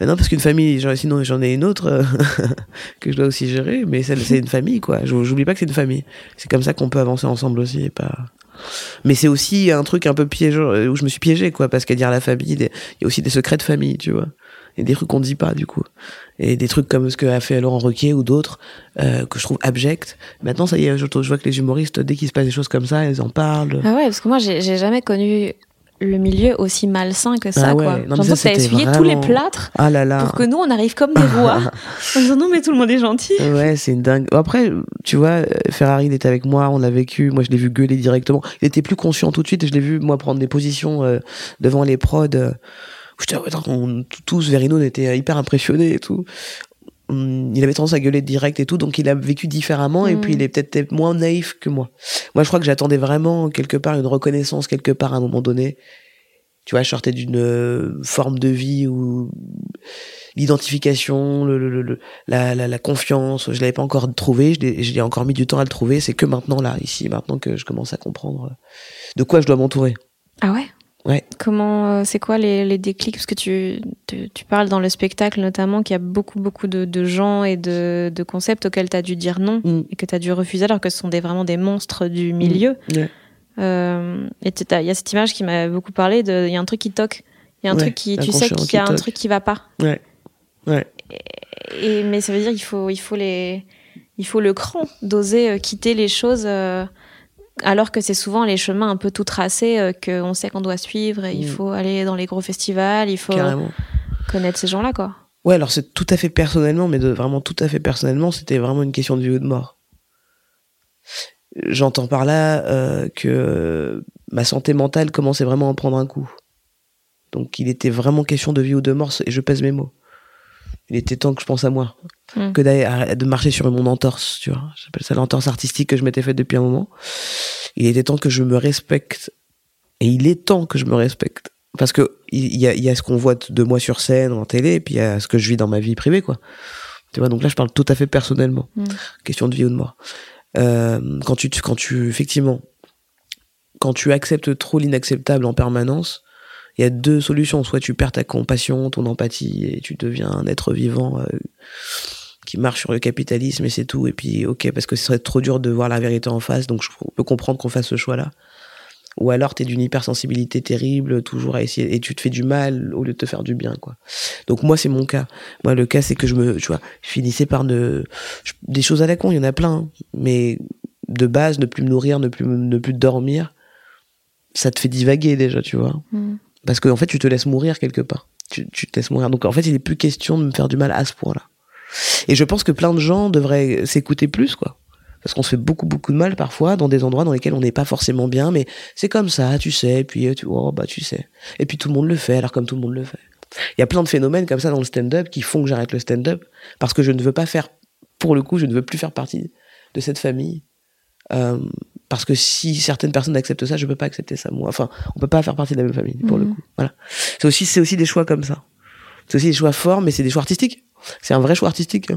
Mais non, parce qu'une famille, genre, sinon j'en ai une autre euh, que je dois aussi gérer, mais c'est une famille, quoi. J'ou- J'oublie pas que c'est une famille. C'est comme ça qu'on peut avancer ensemble aussi et pas. Mais c'est aussi un truc un peu piégeant, euh, où je me suis piégé, quoi, parce qu'à dire la famille, il y a aussi des secrets de famille, tu vois. Et des trucs qu'on dit pas, du coup. Et des trucs comme ce que a fait Laurent Ruquier ou d'autres, euh, que je trouve abjects. Maintenant, ça y est, je, je vois que les humoristes, dès qu'il se passe des choses comme ça, ils en parlent. Ah ouais, parce que moi, j'ai jamais connu le milieu aussi malsain que ça, Ah ouais. quoi. Non, mais ça, que t'as essuyé tous les plâtres Ah là là. pour que nous, on arrive comme des rois. en disant non, mais tout le monde est gentil. Ouais, c'est une dingue. Après, tu vois, euh, Ferrari, il était avec moi, on l'a vécu. Moi, je l'ai vu gueuler directement. Il était plus conscient tout de suite et je l'ai vu, moi, prendre des positions euh, devant les prods. euh, où ah ouais, on- tous, Verino, on était hyper impressionnés et tout. Hum, Il avait tendance à gueuler direct et tout, donc il a vécu différemment et puis il est peut-être moins naïf que moi. Moi, je crois que j'attendais vraiment quelque part une reconnaissance quelque part à un moment donné. Tu vois, je sortais d'une euh, forme de vie où l'identification, le, le, le, la, la, la confiance, je l'avais pas encore trouvé, je l'ai, je l'ai encore mis du temps à le trouver. C'est que maintenant là, ici, maintenant que je commence à comprendre euh, de quoi je dois m'entourer. Ah ouais? Ouais. Comment, euh, c'est quoi les, les déclics? Parce que tu, tu, tu parles dans le spectacle notamment qu'il y a beaucoup, beaucoup de, de gens et de, de concepts auxquels tu as dû dire non Mm. et que tu as dû refuser alors que ce sont des, vraiment des monstres du milieu. Ouais. Euh, et il y a cette image qui m'a beaucoup parlé de, il y a un truc qui toque. Il y a un Ouais, truc qui, tu sais qu'il y a un toque. truc qui va pas. Ouais. Ouais. Et, mais ça veut dire qu'il faut, il faut les, il faut le cran d'oser euh, quitter les choses euh, alors que c'est souvent les chemins un peu tout tracés euh, qu'on sait qu'on doit suivre et il Mm. faut aller dans les gros festivals, il faut Carrément. connaître ces gens-là quoi. Ouais, alors c'est tout à fait personnellement, mais de, vraiment tout à fait personnellement, c'était vraiment une question de vie ou de mort. J'entends par là euh, que ma santé mentale commençait vraiment à en prendre un coup. Donc il était vraiment question de vie ou de mort, et je pèse mes mots. Il était temps que je pense à moi, Mm. que d'aller de marcher sur mon entorse, tu vois. J'appelle ça l'entorse artistique que je m'étais faite depuis un moment. Il était temps que je me respecte, et il est temps que je me respecte. Parce que il y a, il y a ce qu'on voit de moi sur scène, en télé, et puis il y a ce que je vis dans ma vie privée, quoi. Tu vois, donc là, je parle tout à fait personnellement. Mm. Question de vie ou de mort. Euh, quand tu, quand tu, effectivement, quand tu acceptes trop l'inacceptable en permanence, il y a deux solutions. Soit tu perds ta compassion, ton empathie, et tu deviens un être vivant euh, qui marche sur le capitalisme et c'est tout. Et puis, ok, parce que ce serait trop dur de voir la vérité en face, donc je peux comprendre qu'on fasse ce choix-là. Ou alors t'es d'une hypersensibilité terrible, toujours à essayer, et tu te fais du mal au lieu de te faire du bien, quoi. Donc moi, c'est mon cas. Moi, le cas, c'est que je me, tu vois, je finissais par ne, des choses à la con, il y en a plein, hein. mais de base, ne plus me nourrir, ne plus, ne plus dormir, ça te fait divaguer déjà, tu vois. Mm. Parce qu'en fait, tu te laisses mourir quelque part. Tu, tu te laisses mourir. Donc en fait, il n'est plus question de me faire du mal à ce point-là. Et je pense que plein de gens devraient s'écouter plus, quoi. Parce qu'on se fait beaucoup, beaucoup de mal parfois dans des endroits dans lesquels on n'est pas forcément bien, mais c'est comme ça, tu sais, et puis euh, tu, oh, bah, tu sais. Et puis tout le monde le fait, alors comme tout le monde le fait. Il y a plein de phénomènes comme ça dans le stand-up qui font que j'arrête le stand-up parce que je ne veux pas faire, pour le coup, je ne veux plus faire partie de cette famille. Euh, parce que si certaines personnes acceptent ça, je peux pas accepter ça moi. Enfin, on peut pas faire partie de la même famille pour le Mhm. coup. Voilà. C'est aussi, c'est aussi des choix comme ça. C'est aussi des choix forts, mais c'est des choix artistiques. C'est un vrai choix artistique.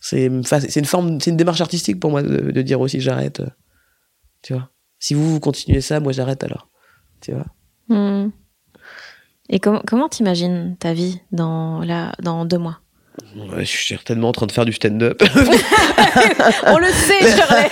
C'est une fa- c'est une forme, c'est une démarche artistique pour moi de, de dire aussi j'arrête. euh, Tu vois. Si vous, vous continuez ça, moi j'arrête alors. Tu vois. Mm. Et comment comment t'imagines ta vie dans la dans deux mois? Ouais, je suis certainement en train de faire du stand-up. On le sait, Shirley.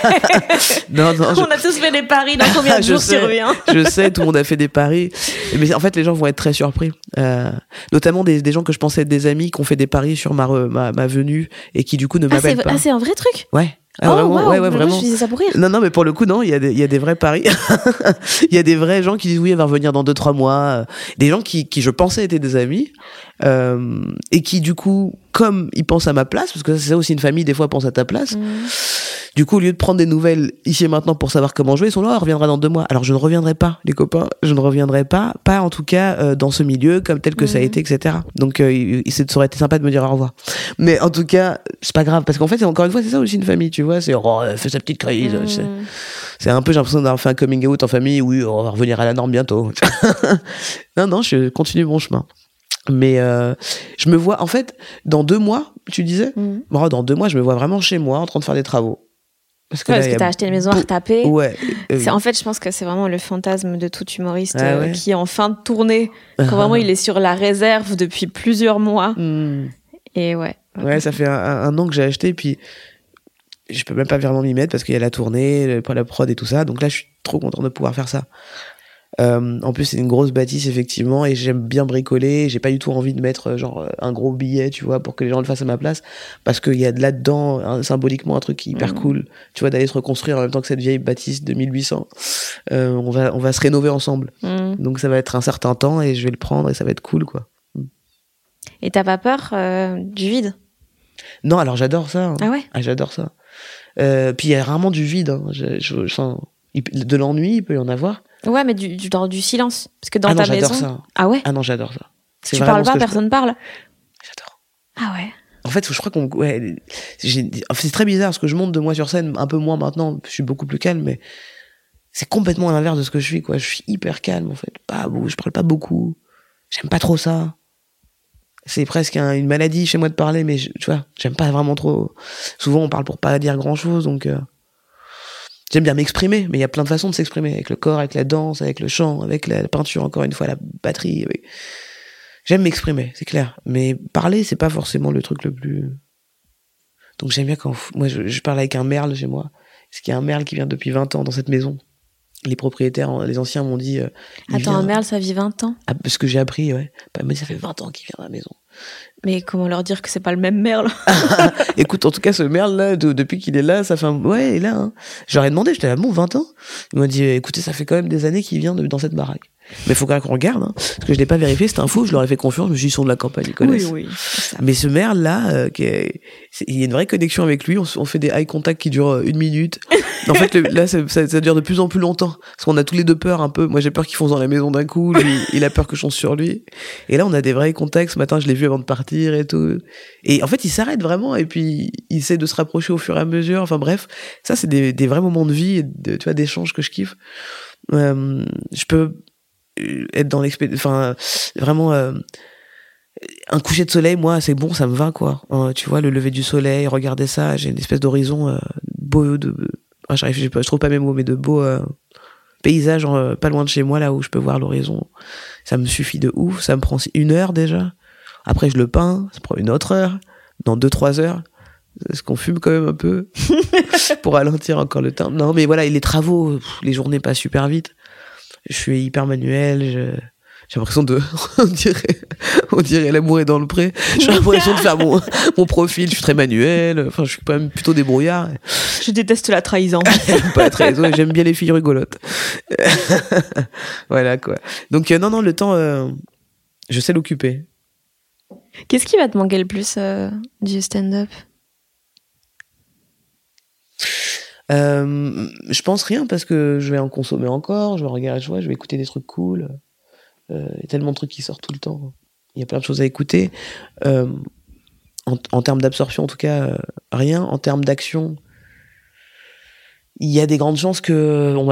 non, non, je- On a tous fait des paris dans combien de jours tu reviens je sais, tout le monde a fait des paris. Mais en fait, les gens vont être très surpris. Euh, notamment des, des gens que je pensais être des amis qui ont fait des paris sur ma, re- ma, ma venue et qui du coup ne Ah, m'appellent pas. ah, c'est un vrai truc? Ouais. Ah, Oh, vraiment, ouais, ouais, vraiment. je disais ça pour rire. Non, non, mais pour le coup, non, il y, a des- il y a des vrais paris. Il y a des vrais gens qui disent oui, elle va revenir dans deux, trois mois. Euh, Des gens qui, qui je pensais étaient des amis. euh, et qui, du coup, comme ils pensent à ma place, parce que c'est ça aussi une famille, des fois, pense à ta place. Mm. Du coup, au lieu de prendre des nouvelles ici et maintenant pour savoir comment jouer, ils sont là, elle reviendra dans deux mois. Alors, je ne reviendrai pas, les copains. Je ne reviendrai pas, pas en tout cas euh, dans ce milieu comme tel que ça a Mhm. été, etc. Donc, euh, ça aurait été sympa de me dire au revoir. Mais en tout cas, c'est pas grave, parce qu'en fait, encore une fois, c'est ça aussi une famille, tu vois. C'est, oh, fait sa petite crise. Sais. C'est un peu, j'ai l'impression d'avoir fait un coming out en famille. Oui, on va revenir à la norme bientôt. non, non, je continue mon chemin. Mais euh, je me vois, en fait, dans deux mois, tu disais? Mm. Bon, dans deux mois, je me vois vraiment chez moi en train de faire des travaux. Parce que Ouais, parce t'as acheté une maison à retaper. Ouais. euh, En fait, je pense que c'est vraiment le fantasme de tout humoriste Ah euh, ouais. qui est en fin de tournée, quand vraiment il est sur la réserve depuis plusieurs mois. Hmm. Et ouais. Ouais, ça fait un, an que j'ai acheté, puis je peux même pas vraiment m'y mettre parce qu'il y a la tournée, la prod et tout ça. Donc là, je suis trop content de pouvoir faire ça. Euh, en plus, c'est une grosse bâtisse, effectivement, et j'aime bien bricoler. J'ai pas du tout envie de mettre euh, genre un gros billet, tu vois, pour que les gens le fassent à ma place, parce qu'il y a de là-dedans, hein, symboliquement, un truc hyper Mhm. cool, tu vois, d'aller se reconstruire en même temps que cette vieille bâtisse de 1800. Euh, on va, on va se rénover ensemble. Mm. Donc ça va être un certain temps et je vais le prendre et ça va être cool, quoi. Et t'as pas peur euh, du vide? Non, alors j'adore ça. hein. Ah ouais? Ah, j'adore ça. Puis il y a rarement du vide. hein. Je- de l'ennui, il peut y en avoir. Ouais, mais du, du, dans du silence. Parce que dans ah non, ta maison. j'adore ça. Ah ouais Ah non, j'adore ça. Tu parles ce pas, que je- personne parle J'adore. Ah ouais. En fait, je crois qu'on. Ouais, c'est très bizarre parce que je monte de moi sur scène, un peu moins maintenant. Je suis beaucoup plus calme, mais c'est complètement à l'inverse de ce que je suis. Quoi. Je suis hyper calme en fait. Pas, je parle pas beaucoup. J'aime pas trop ça. c'est presque une maladie chez moi de parler, mais tu vois, j'aime pas vraiment trop. Souvent, on parle pour pas dire grand chose, donc euh, j'aime bien m'exprimer, mais il y a plein de façons de s'exprimer avec le corps, avec la danse, avec le chant, avec la, peinture, encore une fois, la batterie. J'aime m'exprimer, c'est clair, mais parler, c'est pas forcément le truc le plus. Donc j'aime bien quand moi je, parle avec un merle chez moi, ce qui est un merle qui vient depuis 20 ans dans cette maison les propriétaires, les anciens m'ont dit. Euh, Attends, un merle, ça vit 20 ans? Ah, Parce que j'ai appris, ouais. Bah, mais ça fait 20 ans qu'il vient dans la maison. Mais comment leur dire que c'est pas le même merle Écoute, en tout cas, ce merle-là, depuis qu'il est là, ça fait un... Ouais, il est là. Hein. J'aurais demandé, j'étais là, bon, 20 ans? Il m'a dit, écoutez, ça fait quand même des années qu'il vient dans cette baraque. Mais il faut quand même qu'on regarde, hein, parce que je l'ai pas vérifié, c'est un faux, je leur ai fait confiance, je me suis dit, ils sont de la campagne, ils connaissent. Oui, oui. Mais ce merle là, euh, il y a une vraie connexion avec lui, on, on, fait des eye contact qui durent euh, une minute. en fait, là, ça, ça, dure de plus en plus longtemps, parce qu'on a tous les deux peur un peu. Moi, j'ai peur qu'il fonce dans la maison d'un coup, lui, il a peur que je fonce sur lui. Et là, on a des vrais contacts. Ce matin, je l'ai vu avant de partir et tout. Et en fait, il s'arrête vraiment, et puis il essaie de se rapprocher au fur et à mesure. Enfin bref, ça, c'est des, des vrais moments de vie, de, tu vois, d'échanges que je kiffe. Euh, je peux être dans l'expérience, enfin, vraiment, euh, un coucher de soleil, moi, c'est bon, ça me va, quoi. Euh, tu vois, le lever du soleil, regarder ça, j'ai une espèce d'horizon euh, beau, de, ah, je trouve pas mes mots, mais de beaux paysages pas loin de chez moi, là où je peux voir l'horizon. Ça me suffit de ouf, ça me prend une heure déjà. Après, je le peins, ça prend une autre heure. Dans deux, trois heures, est-ce qu'on fume quand même un peu pour ralentir encore le temps? Non, mais voilà, les travaux, les journées passent super vite. Je suis hyper manuel, j'ai l'impression de on dirait on dirait l'amour est dans le pré. J'ai l'impression de faire mon, mon profil je suis très manuel enfin je suis quand même plutôt débrouillard. Je déteste la trahison. Pas la trahison j'aime bien les filles rigolotes. Voilà quoi. Donc euh, non non le temps euh, je sais l'occuper qu'est-ce qui va te manquer le plus euh, du stand-up? Euh, je pense rien parce que je vais en consommer encore, je vais regarder, je, vais écouter des trucs cool. Euh, il y a tellement de trucs qui sortent tout le temps. Il y a plein de choses à écouter. En, termes d'absorption, en tout cas, rien. En termes d'action, il y a des grandes chances que on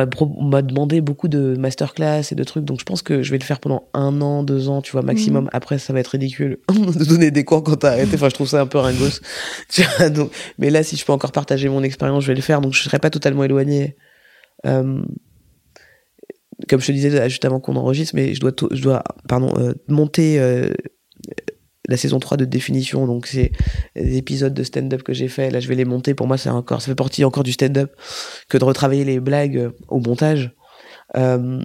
m'a demandé beaucoup de masterclass et de trucs. Donc je pense que je vais le faire pendant un an deux ans tu vois maximum. Mhm. après ça va être ridicule de donner des cours quand t'as arrêté. Enfin je trouve ça un peu ringos. Tu vois, donc mais là si je peux encore partager mon expérience je vais le faire. Donc je serai pas totalement éloigné euh, comme je te disais juste avant qu'on enregistre mais je dois je dois pardon euh, monter euh, la saison 3 de définition, donc c'est des épisodes de stand-up que j'ai fait. Là, je vais les monter. Pour moi, c'est encore, ça fait partie encore du stand-up que de retravailler les blagues au montage. Euh,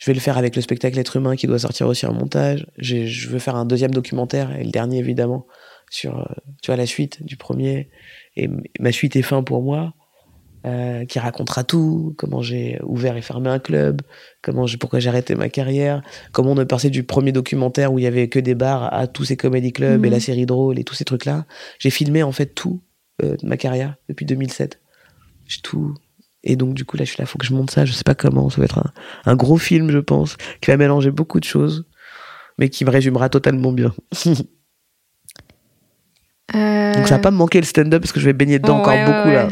je vais le faire avec le spectacle Être humain qui doit sortir aussi en montage. Je veux faire un deuxième documentaire et le dernier évidemment sur, euh, tu vois, la suite du premier. Et ma suite est fin pour moi. Euh, qui racontera tout, comment j'ai ouvert et fermé un club, comment j'ai, pourquoi j'ai arrêté ma carrière, comment on est passé du premier documentaire où il y avait que des bars à tous ces comédie clubs et la mhm. série drôle et tous ces trucs-là. J'ai filmé en fait tout euh, de ma carrière depuis 2007. J'ai tout. Et donc du coup là je suis là, faut que je monte ça, je sais pas comment, ça va être un, un gros film je pense, qui va mélanger beaucoup de choses, mais qui me résumera totalement bien. Donc ça va pas me manquer le stand-up parce que je vais baigner dedans encore beaucoup là.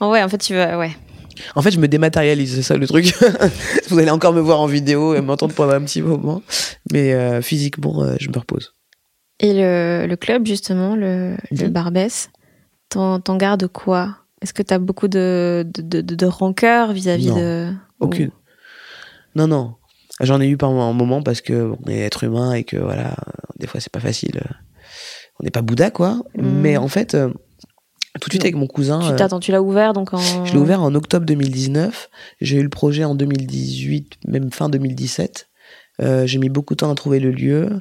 Oh ouais, en fait, tu veux, ouais. En fait, je me dématérialise, c'est ça le truc. Vous allez encore me voir en vidéo et m'entendre pendant un petit moment, mais euh, physiquement, euh, je me repose. Et le, le club, justement, le, le Barbès, t'en gardes quoi? Est-ce que t'as beaucoup de, de, de, de rancœur vis-à-vis de. Aucune. Non, non. J'en ai eu par un moment parce que on est être humain et que voilà, des fois c'est pas facile. On n'est pas Bouddha, quoi. Hmm. Mais en fait, euh, tout de suite avec mon cousin. Tu euh, t'attends, tu l'as ouvert donc en. Je l'ai ouvert en octobre 2019. J'ai eu le projet en 2018, même fin 2017. Euh, j'ai mis beaucoup de temps à trouver le lieu,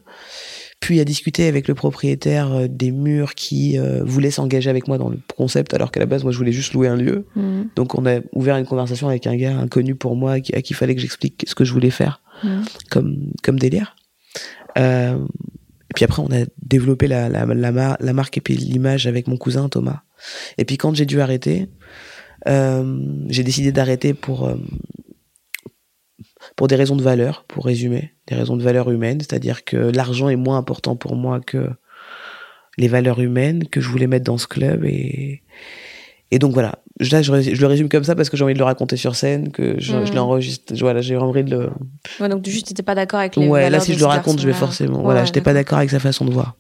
puis à discuter avec le propriétaire euh, des murs qui voulait s'engager avec moi dans le concept, alors qu'à la base moi je voulais juste louer un lieu. Mmh. Donc on a ouvert une conversation avec un gars inconnu pour moi, à qui, il fallait que j'explique ce que je voulais faire mmh. comme comme délire. Euh, et puis après on a développé la, la, la, la marque et puis l'image avec mon cousin Thomas. Et puis quand j'ai dû arrêter, euh, j'ai décidé d'arrêter pour euh, pour des raisons de valeur, pour résumer, des raisons de valeur humaine, c'est-à-dire que l'argent est moins important pour moi que les valeurs humaines que je voulais mettre dans ce club et Et donc voilà, là je, je, le résume comme ça parce que j'ai envie de le raconter sur scène, que je, je Mhm. l'enregistre. Voilà, j'ai envie de le. Ouais, donc juste, t'étais pas d'accord avec les. Ouais, là si je le raconte, je vais forcément. Ouais, voilà, j'étais pas d'accord avec sa façon de voir.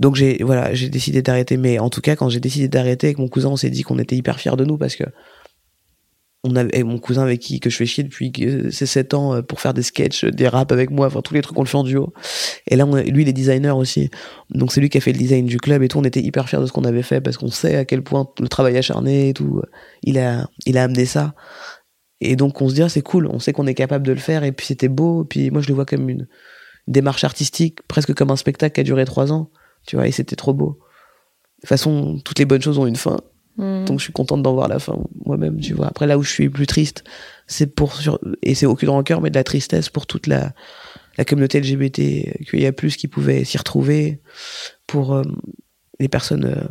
Donc j'ai voilà, j'ai décidé d'arrêter. Mais en tout cas, quand j'ai décidé d'arrêter avec mon cousin, on s'est dit qu'on était hyper fiers de nous parce que on avait mon cousin avec qui que je fais chier depuis ses 7 ans euh, pour faire des sketchs, des raps avec moi, enfin tous les trucs on le fait en duo. Et là, lui, il est designer aussi. Donc c'est lui qui a fait le design du club et tout. On était hyper fiers de ce qu'on avait fait parce qu'on sait à quel point le travail acharné et tout, euh, il a, il a amené ça. Et donc on se dit, ah, c'est cool, on sait qu'on est capable de le faire. Et puis c'était beau. Et puis moi, je le vois comme une démarche artistique, presque comme un spectacle qui a duré trois ans. Tu vois, et c'était trop beau. De toute façon, toutes les bonnes choses ont une fin. Mhm. Donc je suis contente d'en voir la fin moi-même, tu vois. Après là où je suis plus triste, c'est pour sur et c'est aucune rancœur mais de la tristesse pour toute la la communauté LGBT qu'il y a plus qui pouvaient s'y retrouver pour euh, les personnes euh,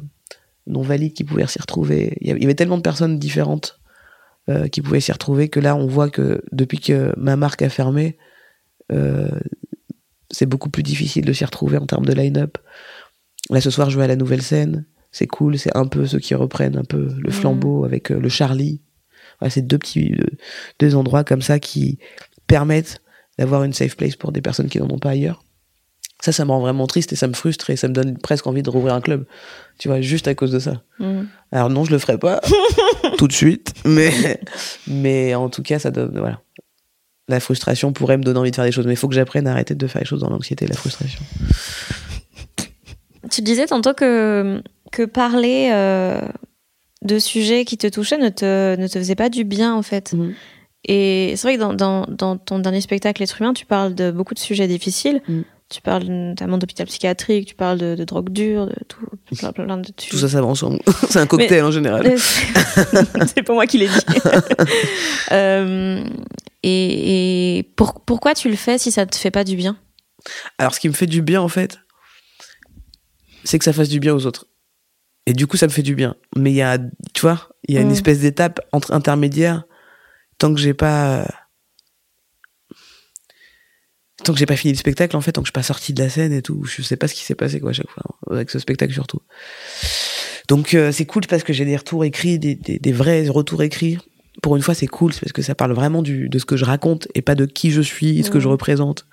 non valides qui pouvaient s'y retrouver. Il y avait- tellement de personnes différentes euh, qui pouvaient s'y retrouver que là on voit que depuis que ma marque a fermé c'est beaucoup plus difficile de s'y retrouver en termes de line-up. Là ce soir je vais à la nouvelle scène c'est cool, c'est un peu ceux qui reprennent un peu le flambeau avec euh, le Charlie. C'est deux petits euh, deux endroits comme ça qui permettent d'avoir une safe place pour des personnes qui n'en ont pas ailleurs. Ça, ça me rend vraiment triste et ça me frustre et ça me donne presque envie de rouvrir un club. Tu vois, juste à cause de ça. Mhm. Alors non, je le ferai pas tout de suite, mais mais en tout cas, ça donne voilà. La frustration pourrait me donner envie de faire des choses, mais il faut que j'apprenne à arrêter de faire les choses dans l'anxiété et la frustration. Tu disais tantôt que, que parler euh, de sujets qui te touchaient ne te, ne te faisait pas du bien, en fait. Mhm. Et c'est vrai que dans, dans, dans ton dernier spectacle, Être humain, tu parles de beaucoup de sujets difficiles. Mhm. Tu parles notamment d'hôpital psychiatrique, tu parles de, de drogue dure, de tout, plein, plein de Tout ça, ça va ensemble. c'est un cocktail Mais- en général. C'est pas moi qui l'ai dit. Euh, et et pour- pourquoi tu le fais si ça te fait pas du bien? Alors, ce qui me fait du bien, en fait, c'est que ça fasse du bien aux autres. Et du coup, ça me fait du bien. Mais il y a, tu vois, il y a une Mm. espèce d'étape entre intermédiaire. Tant que j'ai pas. Tant que j'ai pas fini le spectacle, en fait, tant que je suis pas sorti de la scène et tout, je sais pas ce qui s'est passé, quoi, à chaque fois. Avec ce spectacle, surtout. Donc, euh, c'est cool parce que j'ai des retours écrits, des, des, des vrais retours écrits. Pour une fois, c'est cool, c'est parce que ça parle vraiment du, de ce que je raconte et pas de qui je suis, ce que Mm. je représente.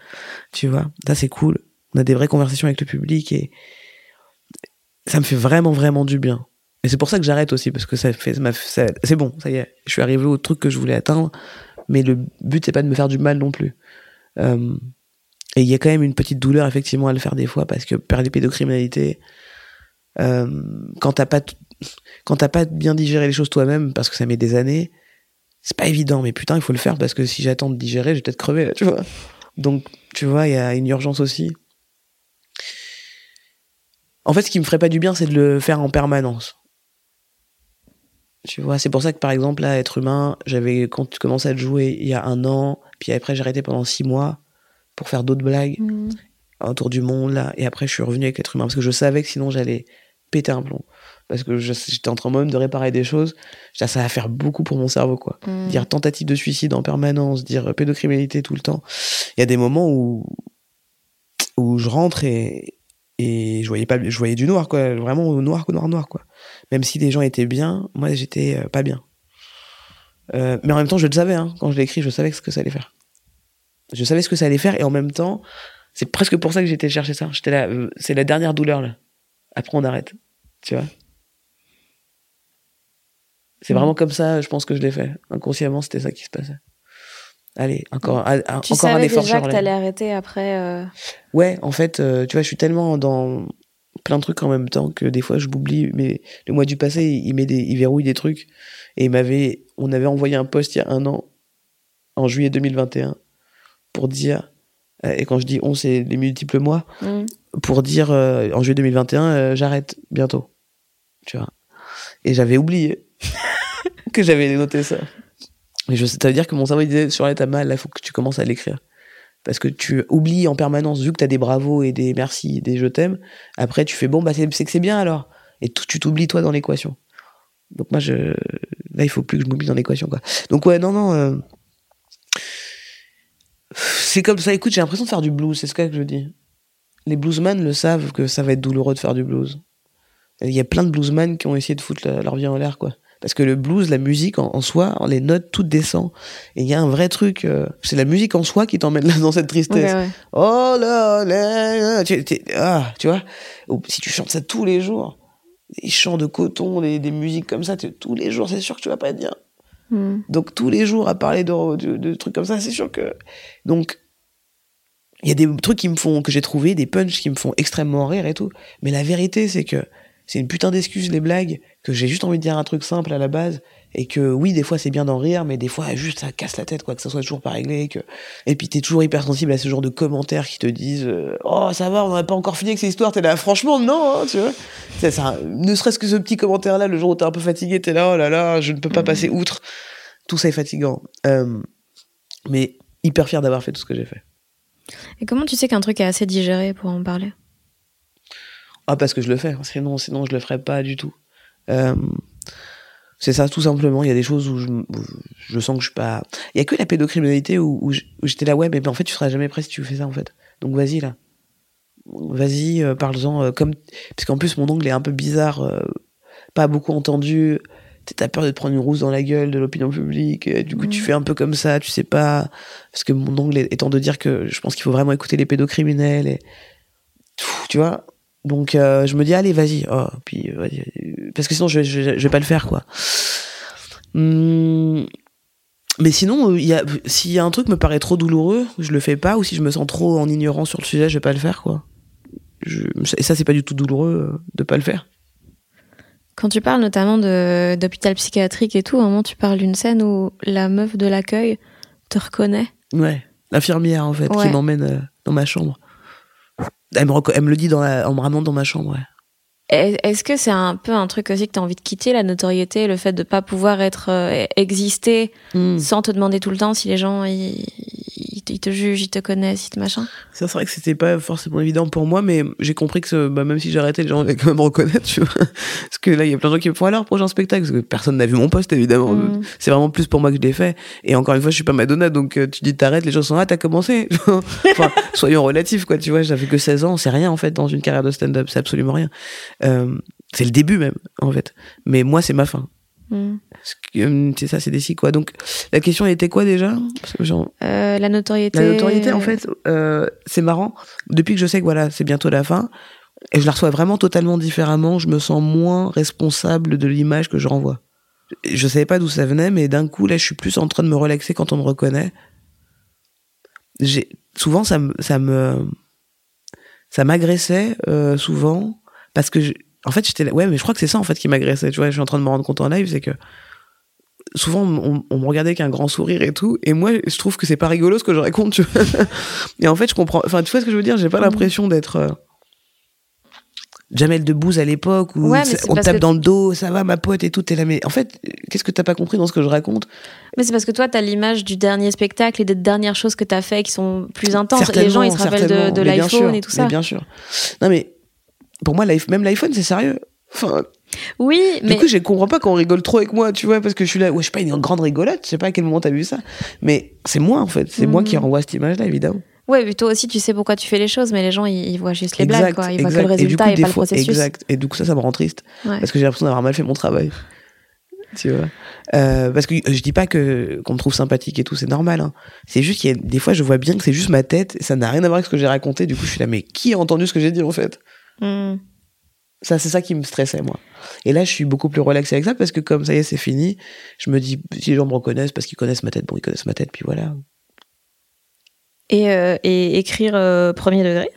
Tu vois, ça, c'est cool. On a des vraies conversations avec le public et ça me fait vraiment, vraiment du bien. Et c'est pour ça que j'arrête aussi, parce que ça fait, c'est bon, ça y est, je suis arrivé au truc que je voulais atteindre, mais le but c'est pas de me faire du mal non plus. Euh, et il y a quand même une petite douleur effectivement à le faire des fois, parce que perdre les pédocriminalité, euh, quand t'as pas, quand t'as pas bien digéré les choses toi-même, parce que ça met des années, c'est pas évident, mais putain, il faut le faire parce que si j'attends de digérer, je vais peut-être crever, là, tu vois. Donc, tu vois, il y a une urgence aussi. En fait, ce qui me ferait pas du bien, c'est de le faire en permanence. Tu vois, c'est pour ça que par exemple, là, être humain, j'avais commences à le jouer il y a un an, puis après j'ai arrêté pendant six mois pour faire d'autres blagues autour du monde là, et après je suis revenu avec l'être humain parce que je savais que sinon j'allais péter un plomb parce que j'étais en train moi-même de réparer des choses. Ça, ça va faire beaucoup pour mon cerveau quoi. Mhm. Dire tentative de suicide en permanence, dire pédocriminalité tout le temps. Il y a des moments où où je rentre et et je voyais pas je voyais du noir quoi, vraiment noir noir noir quoi. Même si les gens étaient bien, moi j'étais euh, pas bien. Euh, mais en même temps, je le savais hein, quand je l'ai écrit, je savais ce que ça allait faire. Je savais ce que ça allait faire et en même temps, c'est presque pour ça que j'étais chercher ça. J'étais là, euh, c'est la dernière douleur là. Après on arrête, tu vois? C'est Mhm. vraiment comme ça, je pense que je l'ai fait. Inconsciemment, c'était ça qui se passait. Allez, encore, un- un- Tu encore un savais effort déjà que t'allais arrêter après. euh, Ouais, en fait, euh, tu vois, je suis tellement dans plein de trucs en même temps que des fois je m'oublie. Mais le mois du passé, il met des, il verrouille des trucs et il m'avait, on avait envoyé un post il y a un an, en juillet 2021, pour dire, euh, et quand je dis on, c'est les multiples mois, mhm. pour dire euh, en juillet 2021, euh, j'arrête bientôt, tu vois. Et j'avais oublié que j'avais noté ça. Et je, ça veut dire que mon cerveau disait sur t'as mal, là, faut que tu commences à l'écrire. Parce que tu oublies en permanence, vu que t'as des bravos et des merci, des je t'aime, après tu fais bon, bah c'est que c'est bien alors. Et tu t'oublies toi dans l'équation. Donc moi, je, là, il faut plus que je m'oublie dans l'équation, quoi. Donc ouais, non, non. euh, C'est comme ça, écoute, j'ai l'impression de faire du blues, c'est ce que je dis. Les bluesmen le savent que ça va être douloureux de faire du blues. Il y a plein de bluesmen qui ont essayé de foutre leur vie en l'air, quoi. Parce que le blues, la musique en, soi, les notes toutes descendent. Et il y a un vrai truc, euh, c'est la musique en soi qui t'emmène là dans cette tristesse. Oh là là, tu, ah, tu vois, si tu chantes ça tous les jours, des chants de coton, des, des musiques comme ça, tous les jours, c'est sûr que tu vas pas être bien. Hmm. Donc tous les jours à parler de, de, de trucs comme ça, c'est sûr que donc il y a des trucs qui me font que j'ai trouvé des punchs qui me font extrêmement rire et tout. Mais la vérité c'est que c'est une putain d'excuse les blagues que j'ai juste envie de dire un truc simple à la base et que oui des fois c'est bien d'en rire mais des fois juste ça casse la tête quoi que ça soit toujours pas réglé que et puis t'es toujours hyper sensible à ce genre de commentaires qui te disent euh, oh ça va on n'aurait pas encore fini avec cette histoire t'es là franchement non hein, tu vois. Ne serait-ce que ce petit commentaire là le jour où t'es un peu fatigué t'es là oh là là je ne peux pas passer outre. Tout ça est fatigant. Euh, mais hyper fier d'avoir fait tout ce que j'ai fait. Et comment tu sais qu'un truc est assez digéré pour en parler? Ah, parce que je le fais. Sinon, sinon je le ferais pas du tout. Euh, c'est ça, tout simplement. Il y a des choses où je, je sens que je suis pas. Il y a que la pédocriminalité où, où j'étais là, ouais, mais en fait, tu seras jamais prêt si tu fais ça, en fait. Donc, vas-y, là. Vas-y, euh, parle-en. Euh, comme... Parce qu'en plus, mon ongle est un peu bizarre, pas beaucoup entendu. T'as peur de te prendre une rousse dans la gueule de l'opinion publique. du coup, tu mm. fais un peu comme ça, tu sais pas. Parce que mon ongle étant de dire que je pense qu'il faut vraiment écouter les pédocriminels. Et... tu vois donc euh, je me dis allez vas-y oh, puis euh, parce que sinon je, je, vais pas le faire quoi. Hum, mais sinon il y a s'il y a un truc me paraît trop douloureux, je le fais pas ou si je me sens trop en ignorant sur le sujet, je vais pas le faire quoi. Je, et ça c'est pas du tout douloureux euh, de pas le faire. Quand tu parles notamment de d'hôpital psychiatrique et tout, à un moment tu parles d'une scène où la meuf de l'accueil te reconnaît. Ouais, l'infirmière en fait qui m'emmène dans ma chambre. Elle me, le dit dans en me ramenant dans ma chambre, Est-ce que c'est un peu un truc aussi que tu as envie de quitter, la notoriété, le fait de pas pouvoir être euh, exister hmm. sans te demander tout le temps si les gens ils, ils te jugent, ils te connaissent, ils te machin. C'est vrai que c'était pas forcément évident pour moi, mais j'ai compris que bah, même si j'arrêtais, les gens allaient quand même me reconnaître, tu vois. Parce que là, il y a plein de gens qui me font alors prochain spectacle, parce que personne n'a vu mon poste, évidemment. Mm. C'est vraiment plus pour moi que je l'ai fait. Et encore une fois, je suis pas Madonna, donc euh, tu dis t'arrêtes, les gens sont là, t'as commencé. enfin, soyons relatifs, quoi, tu vois. J'avais que 16 ans, c'est rien, en fait, dans une carrière de stand-up, c'est absolument rien. Euh, c'est le début même, en fait. Mais moi, c'est ma fin. Mm. Euh, c'est ça, c'est des si quoi. Donc la question était quoi déjà? Euh, La notoriété. La notoriété, en fait, euh, c'est marrant. Depuis que je sais que voilà, c'est bientôt la fin, et je la reçois vraiment totalement différemment. Je me sens moins responsable de l'image que je renvoie. Je savais pas d'où ça venait, mais d'un coup là, je suis plus en train de me relaxer quand on me reconnaît. J'ai souvent ça me ça me ça m'agressait souvent parce que je, en fait, j'étais là, ouais, mais je crois que c'est ça en fait qui m'agressait. Tu vois, je suis en train de me rendre compte en live, c'est que souvent on, me regardait avec un grand sourire et tout, et moi je trouve que c'est pas rigolo ce que je raconte. Tu vois et en fait, je comprends. Enfin, tu vois ce que je veux dire J'ai pas mm. l'impression d'être euh, Jamel Debbouze à l'époque où on tape dans le dos, ça va ma pote et tout. T'es là, mais en fait, qu'est-ce que t'as pas compris dans ce que je raconte? Mais c'est parce que toi, t'as l'image du dernier spectacle et des dernières choses que t'as fait qui sont plus intenses. Les gens, ils se rappellent de, de l'iPhone et tout ça. bien sûr. Non mais pour moi, même l'iPhone, c'est sérieux. Enfin, oui, mais. Du coup, je comprends pas qu'on rigole trop avec moi, tu vois, parce que je suis là, ouais, je suis pas une grande rigolote, je sais pas à quel moment t'as vu ça. Mais c'est moi, en fait. C'est moi qui mhm. renvoie cette image-là, évidemment. Ouais, mais toi aussi, tu sais pourquoi tu fais les choses, mais les gens, ils, voient juste les blagues, quoi. Ils voient que le résultat et, pas le processus. Exact. Et du coup, ça, ça me rend triste. Parce que j'ai l'impression d'avoir mal fait mon travail. tu vois. Euh, parce que je dis pas que qu'on me trouve sympathique et tout, c'est normal. Hein. C'est juste qu'il y a des fois, je vois bien que c'est juste ma tête, et ça n'a rien à voir avec ce que j'ai raconté. Du coup, je suis là, mais qui a entendu ce que j'ai dit, en fait? Hmm. Ça, c'est ça qui me stressait, moi. Et là, je suis beaucoup plus relaxé avec ça parce que comme ça y est, c'est fini, je me dis, si les gens me reconnaissent parce qu'ils connaissent ma tête, bon, ils connaissent ma tête, puis voilà. Et, euh, et écrire euh, premier degré?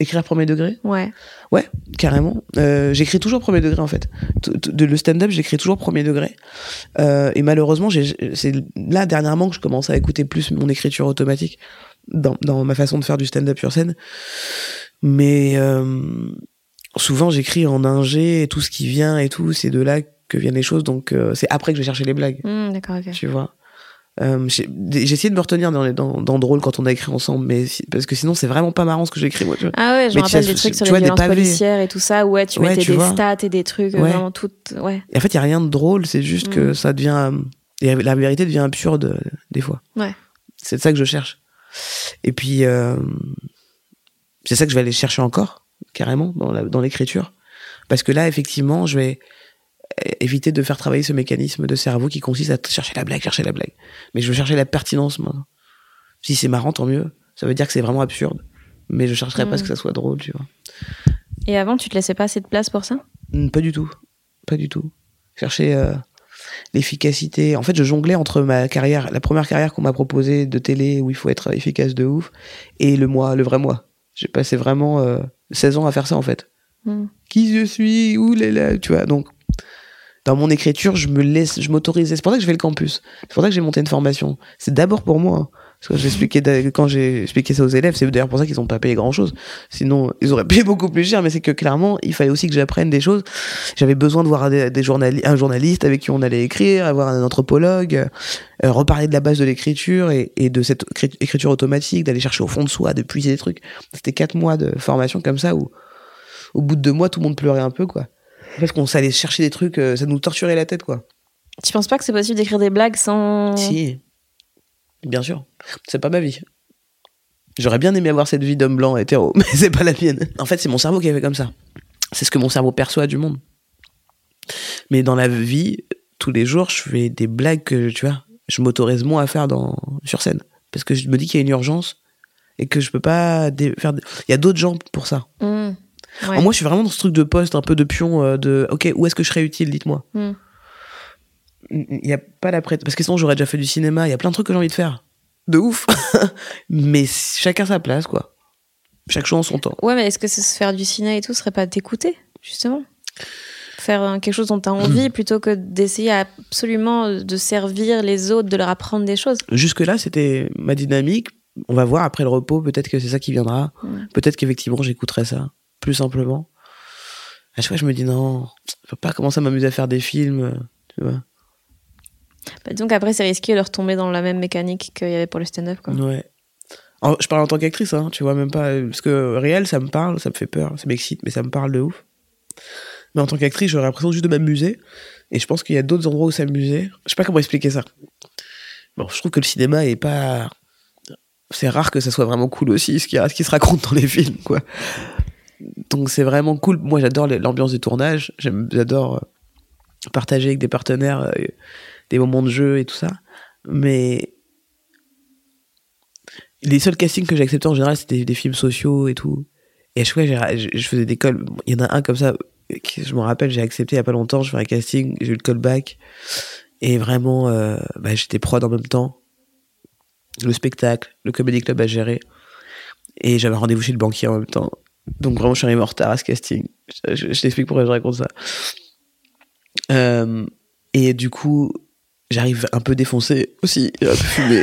Écrire premier degré? Ouais. Ouais, carrément. Euh, j'écris toujours premier degré, en fait. De le stand-up, j'écris toujours premier degré. et malheureusement, c'est là, dernièrement, que je commence à écouter plus mon écriture automatique dans, dans ma façon de faire du stand-up sur scène. Mais souvent j'écris en ingé et tout ce qui vient et tout, c'est de là que viennent les choses. Donc euh, c'est après que je vais chercher les blagues. Mmh, d'accord, ok. Tu vois? Euh, j'ai essayé de me retenir dans, dans, dans drôle quand on a écrit ensemble, mais parce que sinon c'est vraiment pas marrant ce que j'écris moi. Tu vois. Ah ouais, je me rappelle des trucs sur les violences policières et tout ça. Ouais, tu mettais des stats et des trucs vraiment tout. Ouais. Et en fait, il y a rien de drôle, c'est juste que mmh. ça devient et la vérité devient absurde euh, des fois. Ouais. C'est ça que je cherche. Et puis c'est ça que je vais aller chercher encore carrément dans l'écriture. Parce que là, effectivement, je vais éviter de faire travailler ce mécanisme de cerveau qui consiste à chercher la blague, chercher la blague. Mais je veux chercher la pertinence, moi. Si c'est marrant, tant mieux. Ça veut dire que c'est vraiment absurde. Mais je chercherai pas à ce que ça soit drôle, tu vois. Et avant, tu te laissais pas assez de place pour ça? Pas du tout. Pas du tout. Chercher euh, l'efficacité. En fait, je jonglais entre ma carrière, la première carrière qu'on m'a proposée de télé où il faut être efficace de ouf, et le moi, le vrai moi. J'ai passé vraiment euh, 16 ans à faire ça, en fait. Hmm. Qui je suis Où là Tu vois, donc, dans mon écriture, je me laisse, je m'autorise. C'est pour ça que je fais le campus. C'est pour ça que j'ai monté une formation. C'est d'abord pour moi. Parce que j'expliquais, d'a- quand j'ai expliqué ça aux élèves, c'est d'ailleurs pour ça qu'ils n'ont pas payé grand chose. Sinon, ils auraient payé beaucoup plus cher, mais c'est que clairement, il fallait aussi que j'apprenne des choses. J'avais besoin de voir des, des journali- un journaliste avec qui on allait écrire, avoir un anthropologue, euh, reparler de la base de l'écriture et, et de cette écri- écriture automatique, d'aller chercher au fond de soi, de puiser des trucs. C'était quatre mois de formation comme ça où, au bout de deux mois, tout le monde pleurait un peu, quoi. Parce qu'on s'allait chercher des trucs, euh, ça nous torturait la tête, quoi. Tu penses pas que c'est possible d'écrire des blagues sans. Si. Bien sûr. C'est pas ma vie. J'aurais bien aimé avoir cette vie d'homme blanc hétéro, mais c'est pas la mienne. En fait, c'est mon cerveau qui est fait comme ça. C'est ce que mon cerveau perçoit du monde. Mais dans la vie, tous les jours, je fais des blagues que, tu vois, je m'autorise moins à faire dans, sur scène. Parce que je me dis qu'il y a une urgence et que je peux pas dé- faire. de- Il y a d'autres gens pour ça. Ouais. Alors moi, je suis vraiment dans ce truc de poste, un peu de pion, euh, de OK, où est-ce que je serais utile, dites-moi. Hmm. Il n'y a pas la prête. Parce que sinon, j'aurais déjà fait du cinéma. Il y a plein de trucs que j'ai envie de faire. De ouf. Mais chacun sa place, quoi. Chaque chose en son temps. Ouais, mais est-ce que se faire du ciné et tout serait pas t'écouter, justement? Faire euh, quelque chose dont t'as envie plutôt que d'essayer absolument de servir les autres, de leur apprendre des choses? Jusque-là, c'était ma dynamique. On va voir après le repos. Peut-être que c'est ça qui viendra. Ouais. Peut-être qu'effectivement, j'écouterai ça. Plus simplement. À chaque fois, je me dis non, je peux pas commencer à m'amuser à faire des films. Tu vois. Bah, disons qu'après, c'est risqué de retomber dans la même mécanique qu'il y avait pour le stand-up. Ouais. Je parle en tant qu'actrice, hein, tu vois, même pas. Parce que réel, ça me parle, ça me fait peur, ça m'excite, mais ça me parle de ouf. Mais en tant qu'actrice, j'aurais l'impression juste de m'amuser. Et je pense qu'il y a d'autres endroits où s'amuser. Je sais pas comment expliquer ça. Bon, je trouve que le cinéma est pas. C'est rare que ça soit vraiment cool aussi, ce qui, ce qui se raconte dans les films, quoi. Donc c'est vraiment cool. Moi, j'adore l'ambiance du tournage. J'adore euh, partager avec des partenaires euh, des moments de jeu et tout ça. Mais les seuls castings que j'ai acceptés en général, c'était des films sociaux et tout. Et à chaque fois, je, faisais des calls. Il y en a un comme ça, je me rappelle, j'ai accepté il y a pas longtemps. Je fais un casting, j'ai eu le callback. Et vraiment, euh, bah, j'étais prod en même temps. Le spectacle, le comedy club à gérer. Et j'avais rendez-vous chez le banquier en même temps. Donc vraiment, je suis arrivé en retard à ce casting. Je, je- je t'explique pourquoi je raconte ça. Euh, et du coup, j'arrive un peu défoncé aussi, un peu fumé.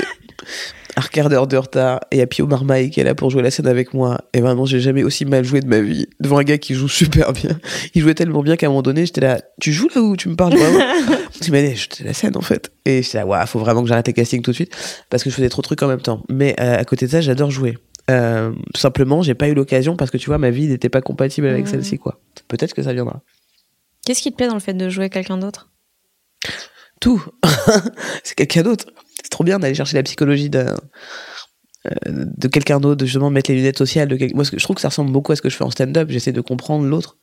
Un quart d'heure de retard. Et a Pio Marmaille qui est là pour jouer la scène avec moi. Et vraiment, j'ai jamais aussi mal joué de ma vie. Devant un gars qui joue super bien. Il jouait tellement bien qu'à un moment donné, j'étais là, tu joues là ou tu me parles vraiment? Il m'a dit, je fais la scène en fait. Et j'étais là, ouais, faut vraiment que j'arrête les castings tout de suite. Parce que je faisais trop de trucs en même temps. Mais euh, à côté de ça, j'adore jouer. Euh, simplement, j'ai pas eu l'occasion parce que tu vois, ma vie n'était pas compatible avec Mhm. celle-ci, quoi. Peut-être que ça viendra. Qu'est-ce qui te plaît dans le fait de jouer quelqu'un d'autre? Tout. c'est quelqu'un d'autre. C'est trop bien d'aller chercher la psychologie d'un euh, de quelqu'un d'autre, de justement mettre les lunettes sociales. De Moi, je trouve que ça ressemble beaucoup à ce que je fais en stand-up. J'essaie de comprendre l'autre.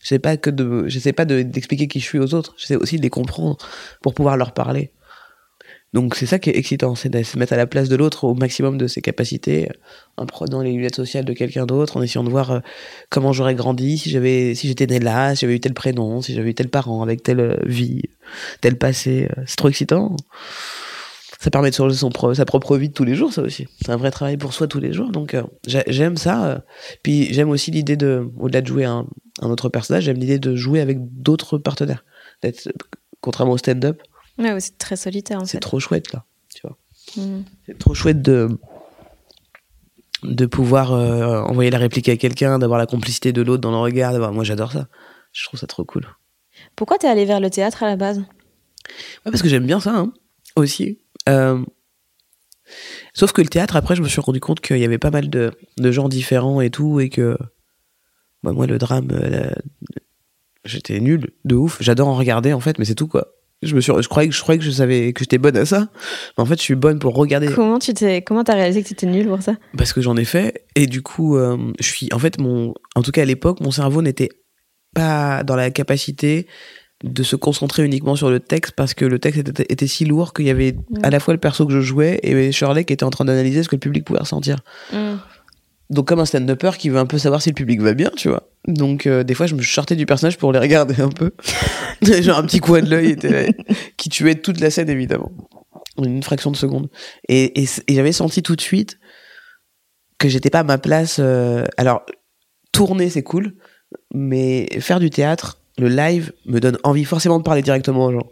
J'essaie pas que de, j'essaie pas de- d'expliquer qui je suis aux autres. J'essaie aussi de les comprendre pour pouvoir leur parler. Donc c'est ça qui est excitant, c'est de se mettre à la place de l'autre au maximum de ses capacités, en prenant les lunettes sociales de quelqu'un d'autre, en essayant de voir euh, comment j'aurais grandi si j'avais, si j'étais né là, si j'avais eu tel prénom, si j'avais eu tel parent avec telle euh, vie, tel passé. euh, C'est trop excitant. Ça permet de changer son sa propre vie de tous les jours, ça aussi. C'est un vrai travail pour soi tous les jours. Donc euh, j'ai- j'aime ça. euh. Puis j'aime aussi l'idée de, au-delà de jouer un, un autre personnage, j'aime l'idée de jouer avec d'autres partenaires. D'être, contrairement au stand-up, Ouais, c'est très solitaire en c'est trop chouette là. Tu vois. Mhm. C'est trop chouette de de pouvoir euh, envoyer la réplique à quelqu'un, d'avoir la complicité de l'autre dans le regard. d'avoir- Moi, j'adore ça. Je trouve ça trop cool. Pourquoi t'es allé vers le théâtre à la base? Ouais, parce que j'aime bien ça hein, aussi. Euh, Sauf que le théâtre, après, je me suis rendu compte qu'il y avait pas mal de, de gens différents et tout, et que bah, moi, le drame, euh, la- j'étais nul, de ouf. J'adore en regarder, en fait, mais c'est tout, quoi. Je, me suis, je, croyais que, je croyais que je savais que j'étais bonne à ça, mais en fait, je suis bonne pour regarder. Comment tu t'es, comment t'as réalisé que t'étais nul pour ça? Parce que j'en ai fait, et du coup, euh, je suis, en fait, mon, en tout cas à l'époque, mon cerveau n'était pas dans la capacité de se concentrer uniquement sur le texte parce que le texte était, était si lourd qu'il y avait à la fois le perso que je jouais et Shirley qui était en train d'analyser ce que le public pouvait ressentir. Mm. Donc comme un stand-upper qui veut un peu savoir si le public va bien, tu vois. Donc euh, des fois je me sortais du personnage pour les regarder un peu. Genre un petit coin de l'œil là, qui tuait toute la scène évidemment. En une fraction de seconde. Et, j'avais senti tout de suite que j'étais pas à ma place. euh, alors tourner c'est cool, mais faire du théâtre, le live me donne envie forcément de parler directement aux gens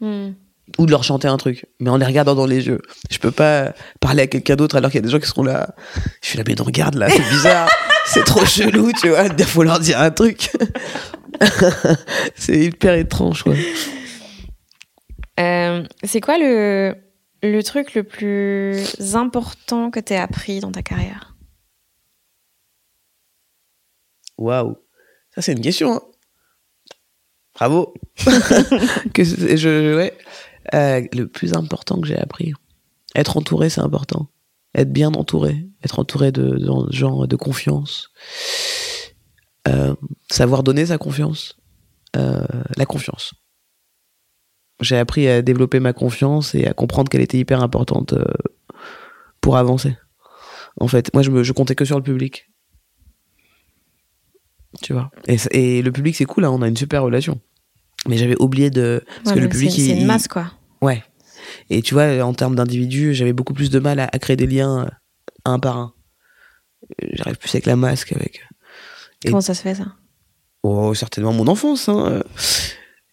Mm. Ou de leur chanter un truc, mais en les regardant dans les yeux. Je peux pas parler à quelqu'un d'autre alors qu'il y a des gens qui seront là. Je suis là, mais non, regarde là, c'est bizarre, c'est trop chelou, tu vois. Il faut leur dire un truc. c'est hyper étrange, quoi. Euh, c'est quoi le, le truc le plus important que t'aies appris dans ta carrière? Waouh, ça c'est une question. hein. Bravo. que je, ouais. Euh, le plus important que j'ai appris, être entouré, c'est important. Être bien entouré, être entouré de, gens de confiance, Euh, savoir donner sa confiance, Euh, la confiance. J'ai appris à développer ma confiance et à comprendre qu'elle était hyper importante pour avancer. En fait, moi, je, comptais que sur le public. Tu vois. Et le public, c'est cool, hein, on a une super relation. Mais j'avais oublié de. Parce Ouais, que le mais public. c'est, une masse, quoi. Ouais. Et tu vois, en termes d'individus, j'avais beaucoup plus de mal à, à créer des liens euh, un par un. Euh, J'arrive plus avec la masque, avec. Et- Comment ça se fait, ça? Oh, certainement mon enfance. Hein. euh.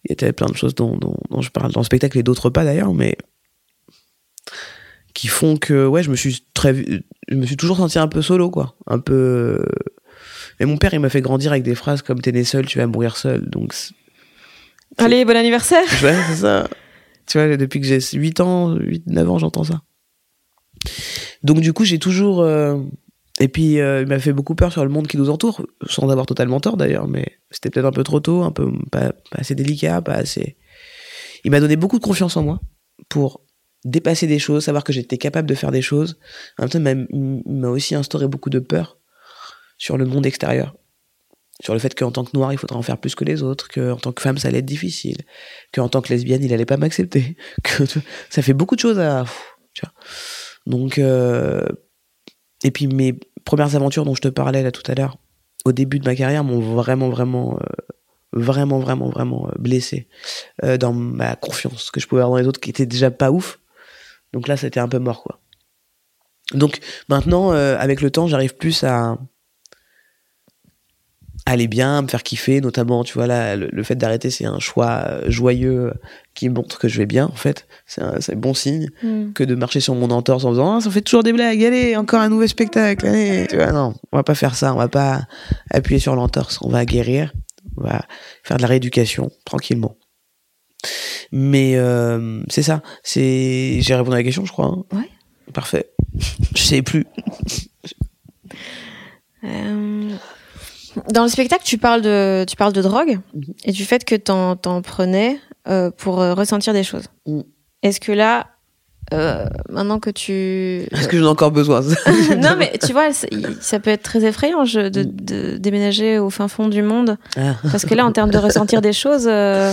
Il y avait plein de choses dont, dont, dont je parle dans le spectacle et d'autres pas d'ailleurs, mais qui font que ouais, je me suis très, je me suis toujours senti un peu solo, quoi, un peu. Et mon père, il m'a fait grandir avec des phrases comme "T'es né seul, tu vas mourir seul". Donc Allez, bon anniversaire Ouais, c'est ça. Tu vois, depuis que j'ai 8 ans, 8, 9 ans, j'entends ça. Donc, du coup, j'ai toujours. euh, Et puis, euh, il m'a fait beaucoup peur sur le monde qui nous entoure, sans avoir totalement tort d'ailleurs, mais c'était peut-être un peu trop tôt, un peu pas, pas assez délicat, pas assez. Il m'a donné beaucoup de confiance en moi pour dépasser des choses, savoir que j'étais capable de faire des choses. En même temps, il m'a- il m'a aussi instauré beaucoup de peur sur le monde extérieur. Sur le fait qu'en tant que noir, il faudra en faire plus que les autres, qu'en tant que femme, ça allait être difficile, qu'en tant que lesbienne, il allait pas m'accepter. Que ça fait beaucoup de choses à. Tu. Donc, euh, et puis mes premières aventures dont je te parlais là tout à l'heure, au début de ma carrière, m'ont vraiment, vraiment, euh, vraiment, vraiment, vraiment euh, blessé euh, dans ma confiance que je pouvais avoir dans les autres, qui était déjà pas ouf. Donc là, c'était un peu mort, quoi. Donc maintenant, avec le temps, j'arrive plus à aller bien, me faire kiffer, notamment, tu vois, là, le, le fait d'arrêter, c'est un choix euh, joyeux euh, qui montre que je vais bien, en fait. C'est un, bon signe Mm. que de marcher sur mon entorse en faisant, ah, ça fait toujours des blagues, allez, encore un nouveau spectacle, allez. Tu vois, non, on va pas faire ça, on va pas appuyer sur l'entorse, on va guérir, on va faire de la rééducation, tranquillement. Mais euh, c'est ça, c'est j'ai répondu à la question, je crois. hein. Ouais. Parfait. Je sais plus. Euh, Dans le spectacle, tu parles de, tu parles de drogue Mhm. et du fait que t'en, t'en prenais euh, pour euh, ressentir des choses. Mm. Est-ce que là, euh, maintenant que tu... Est-ce que j'en ai encore besoin non, mais tu vois, ça peut être très effrayant je- de, de déménager au fin fond du monde. Ah. Parce que là, en termes de ressentir des choses, euh,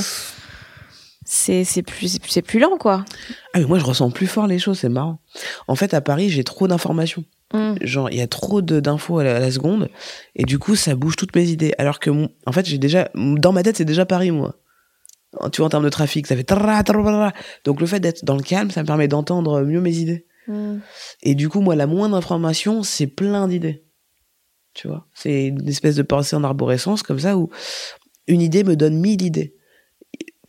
c'est, plus, plus lent, quoi. Ah mais moi je ressens plus fort les choses, c'est marrant. En fait à Paris j'ai trop d'informations. Mm. Genre il y a trop de- d'infos à, la- à la seconde et du coup ça bouge toutes mes idées. Alors que mon- en fait j'ai déjà dans ma tête c'est déjà Paris moi. Tu vois en termes de trafic ça fait donc le fait d'être dans le calme ça me permet d'entendre mieux mes idées. Mm. Et du coup moi la moindre information c'est plein d'idées. Tu vois c'est une espèce de pensée en arborescence comme ça où une idée me donne mille idées.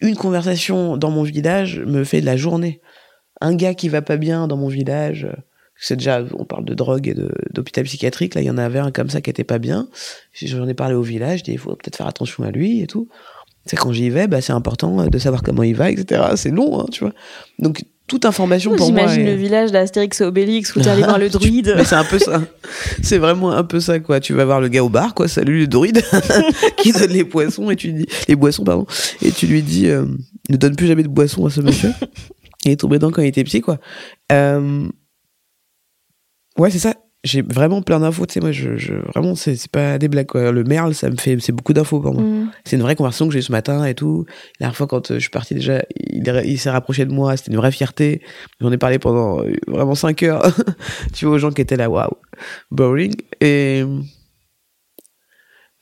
Une conversation dans mon village me fait de la journée un gars qui va pas bien dans mon village, euh, c'est déjà, on parle de drogue et d'hôpital psychiatrique, là il y en avait un comme ça qui était pas bien, j'en ai parlé au village, il faut peut-être faire attention à lui et tout. C'est quand j'y vais, bah, c'est important de savoir comment il va, etc. C'est long, hein, tu vois. Donc toute information pour moi. J'imagine est- le village d'Astérix et Obélix où t'es allé voir le druide. C'est un peu ça. C'est vraiment un peu ça, quoi. Tu vas voir le gars au bar, quoi. Salut le druide qui donne les poissons et tu dis les boissons, pardon. Et tu lui dis euh, ne donne plus jamais de boissons à ce monsieur. Il est tombé dedans quand il était petit, quoi. Euh, Ouais, c'est ça. j'ai vraiment plein d'infos. Tu sais, moi, je, je vraiment, c'est pas des blagues. Quoi. Le merle, ça me fait, c'est beaucoup d'infos pour moi. Mm. C'est une vraie conversation que j'ai eu ce matin et tout. La dernière fois, quand euh, je suis parti déjà, il, il s'est rapproché de moi. C'était une vraie fierté. J'en ai parlé pendant euh, vraiment cinq heures. tu vois, aux gens qui étaient là, waouh, boring. Et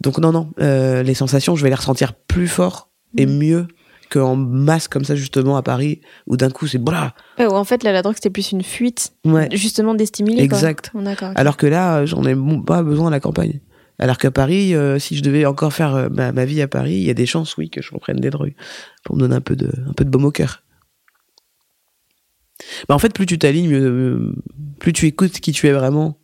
donc non, non, euh, les sensations, je vais les ressentir plus fort et Mm. mieux qu'en masse comme ça justement à Paris où d'un coup c'est voilà. Ouais, ou en fait, là, la drogue, c'était plus une fuite, Ouais. justement, des stimuli. quoi. Exact. Oh, ok. Alors que là, j'en ai pas besoin à la campagne. Alors qu'à Paris, euh, si je devais encore faire euh, ma, ma vie à Paris, il y a des chances, oui, que je reprenne des drogues pour me donner un peu de, un peu de baume au cœur. Bah, en fait, plus tu t'alignes, euh, plus tu écoutes qui tu es vraiment,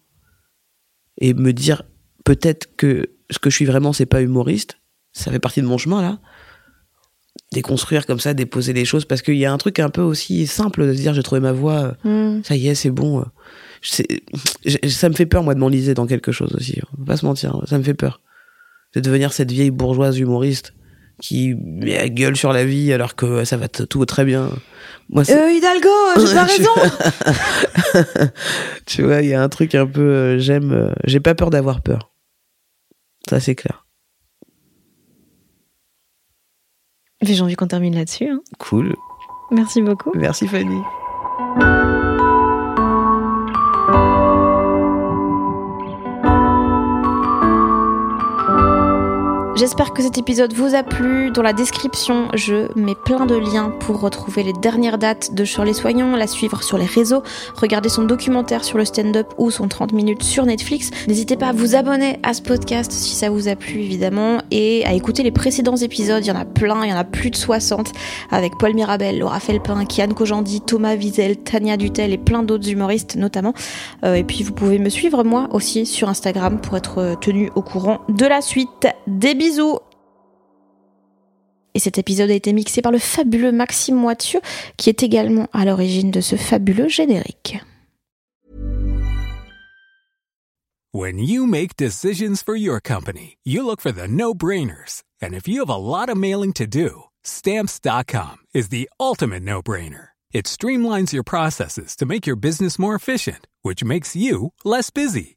et me dire peut-être que ce que je suis vraiment, c'est pas humoriste. Ça fait partie de mon chemin là. Déconstruire comme ça, déposer les choses, parce qu'il y a un truc un peu aussi simple de se dire j'ai trouvé ma voie. euh, Mm. ça y est, c'est bon. euh. Ça me fait peur, moi, de m'enliser dans quelque chose aussi. On va pas se mentir, ça me fait peur. De devenir cette vieille bourgeoise humoriste qui met la gueule sur la vie alors que ça va tout très bien. Moi, Euh, Hidalgo, j'ai pas raison. tu vois, il y a un truc un peu. J'aime. J'ai pas peur d'avoir peur. Ça, c'est clair. Mais J'ai envie qu'on termine là-dessus. hein. Cool. Merci beaucoup. Merci, Fanny. J'espère que cet épisode vous a plu. Dans la description, je mets plein de liens pour retrouver les dernières dates de Shirley Soignon, la suivre sur les réseaux, regarder son documentaire sur le stand-up ou son 30 minutes sur Netflix. N'hésitez pas à vous abonner à ce podcast si ça vous a plu évidemment et à écouter les précédents épisodes. Il y en a plein, il y en a plus de 60 avec Paul Mirabel, Laura Felpin, Kian Kojandi, Thomas Wiesel, Tania Dutel et plein d'autres humoristes notamment. Euh, et puis vous pouvez me suivre moi aussi sur Instagram pour être tenu au courant de la suite. Des bisous Et cet épisode a été mixé par le fabuleux Maxime Moitieu qui est également à l'origine de ce fabuleux générique. When you make decisions for your company, you look for the no-brainers. And if you have a lot of mailing to do, stamps.com is the ultimate no-brainer. It streamlines your processes to make your business more efficient, which makes you less busy.